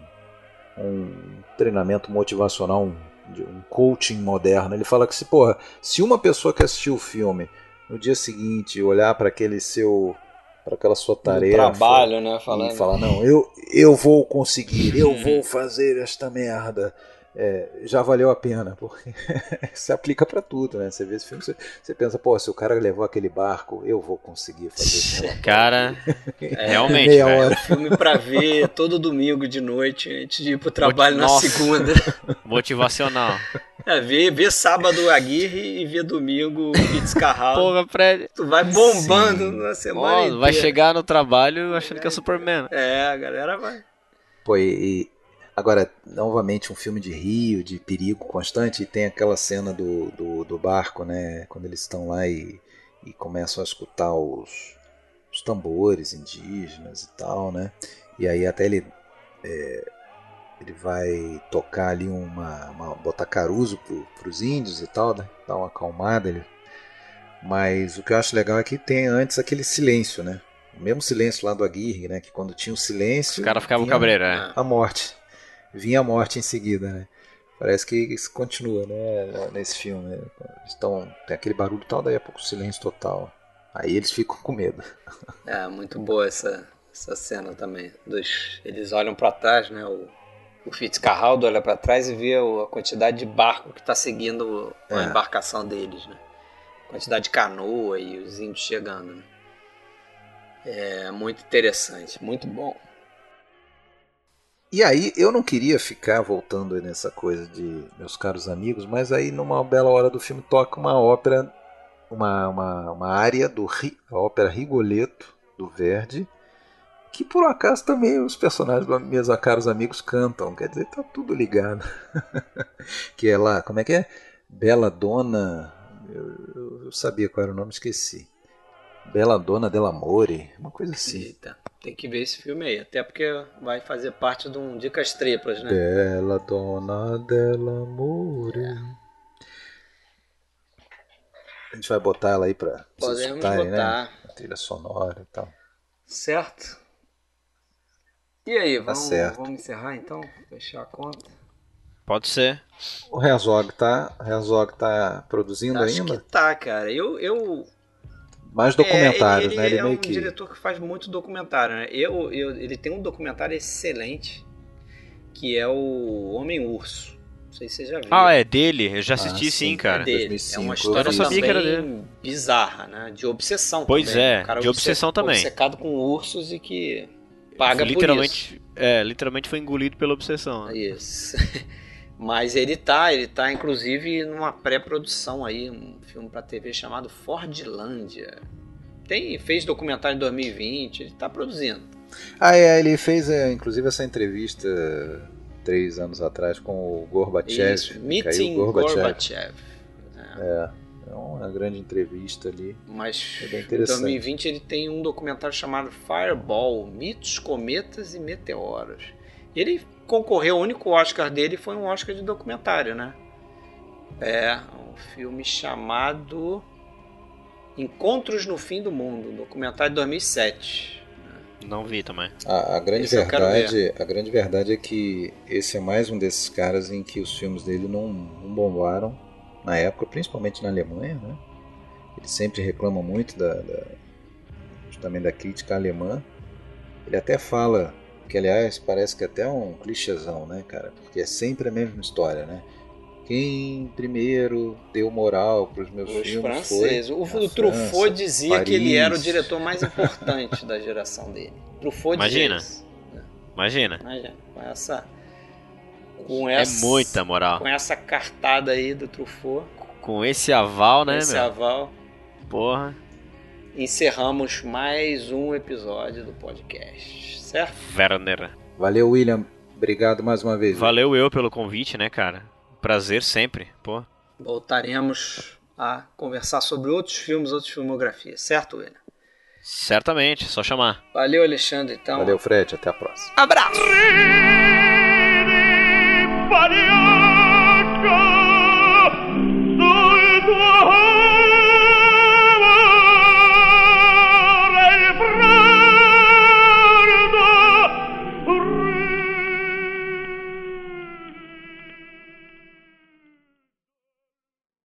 um treinamento motivacional, um, um coaching moderno. Ele fala que se, porra, se uma pessoa que assistiu o filme no dia seguinte olhar para aquele seu para aquela sua tarefa trabalho, né? e falar não eu eu vou conseguir eu vou fazer esta merda é, já valeu a pena porque *laughs* se aplica para tudo né você vê esse filme você, você pensa pô se o cara levou aquele barco eu vou conseguir fazer relatório. *laughs* Cara, *laughs* realmente, meia velho. hora Filme pra ver todo domingo de noite antes de ir pro trabalho na Nossa. segunda. Motivacional. É, ver, ver sábado Aguirre e ver domingo Fitzcarraldo. Porra, Fred. Tu vai bombando Sim. na semana inteira. vai chegar no trabalho achando que é Superman. É, a galera vai. Pô, e agora, novamente, um filme de rio, de perigo constante, e tem aquela cena do, do, do barco, né? Quando eles estão lá e, e começam a escutar os, os tambores indígenas e tal, né? E aí até ele. é, ele vai tocar ali uma. uma botar caruso pro, pros índios e tal, né? Dar uma acalmada. Ele... Mas o que eu acho legal é que tem antes aquele silêncio, né? O mesmo silêncio lá do Aguirre, né? Que quando tinha o silêncio. Os caras ficavam cabreiro, é. A morte. Vinha a morte em seguida, né? Parece que isso continua, né? Nesse filme. Né? Eles tão, tem aquele barulho e tal, daí a pouco silêncio total. Aí eles ficam com medo. *laughs* É, muito boa essa, essa cena também. Dos, eles olham pra trás, né? O, o Fitzcarraldo olha pra trás e vê a quantidade de barco que tá seguindo a É. embarcação deles, né? Quantidade de canoa e os índios chegando, né? É muito interessante, muito bom. E aí, eu não queria ficar voltando nessa coisa de meus caros amigos, mas aí numa bela hora do filme toca uma ópera, uma, uma, uma área do a ópera Rigoletto, do Verdi, que por acaso também os personagens dos meus caros amigos cantam, quer dizer, tá tudo ligado. *laughs* que é lá, como é que é? Bela Dona, eu, eu- eu sabia qual era o nome, esqueci. Bela Dona dell'Amore, uma coisa assim. Eita, tem que ver esse filme aí, até porque vai fazer parte de um Dicas Triplas, né? Bela dona dell'amore. A gente vai botar ela aí pra vocês Podemos escutarem, né? botar, A trilha sonora e tal. certo? E aí, vamos, certo. vamos encerrar então? Fechar a conta? Pode ser. O Herzog tá, Herzog tá produzindo Acho ainda? que tá, cara. Eu, eu Mais documentários, é, ele, né? Ele é meio um que. diretor que faz muito documentário, né? Eu, eu, ele tem um documentário excelente que é o Homem Urso. Não sei se você já viu. Ah, é dele? Eu já assisti Ah, sim, sim, cara. É dele. 2005, é uma história. Eu não sabia que era também bizarra, né? De obsessão Pois também. é, O cara de obsessão obce- também. Obcecado com ursos e que paga literalmente, é, literalmente foi engolido pela obsessão. por né? isso. *laughs* Mas ele tá, ele tá inclusive numa pré-produção aí, um filme pra TV chamado Fordlândia. Tem, fez documentário em 2020, ele tá produzindo. Ah, é, ele fez é, inclusive essa entrevista três anos atrás com o Gorbachev. Isso, Meeting Gorbachev. Gorbachev. É. é uma grande entrevista ali. Mas É em interessante. 2020 ele tem um documentário chamado Fireball, Mitos, Cometas e Meteoros. E ele concorreu, o único Oscar dele foi um Oscar de documentário, né? É, um filme chamado Encontros no Fim do Mundo, um documentário de 2007. Não vi também. A, a grande Esse verdade, a grande verdade é que esse é mais um desses caras em que os filmes dele não, não bombaram na época, principalmente na Alemanha, né? Ele sempre reclama muito da, da justamente da crítica alemã. Ele até fala que aliás parece que até é um clichêzão, né, cara? Porque é sempre a mesma história, né? Quem primeiro deu moral para os meus Os filmes franceses. foi O, o Truffaut França, dizia que ele era o Paris. diretor mais importante da geração dele. Truffaut Imagina. dizia isso. Imagina. Imagina, com essa. Com É essa, muita moral. Com essa cartada aí do Truffaut, Com esse aval, né, esse meu? aval, Porra. encerramos mais um episódio do podcast, certo? Werner. Valeu, William. Obrigado mais uma vez. Valeu eu pelo convite, né, cara? Prazer sempre. Pô. Voltaremos a conversar sobre outros filmes, outras filmografias, certo, William? Certamente, só chamar. Valeu, Alexandre, então. Valeu, Fred. Até a próxima. Abraço!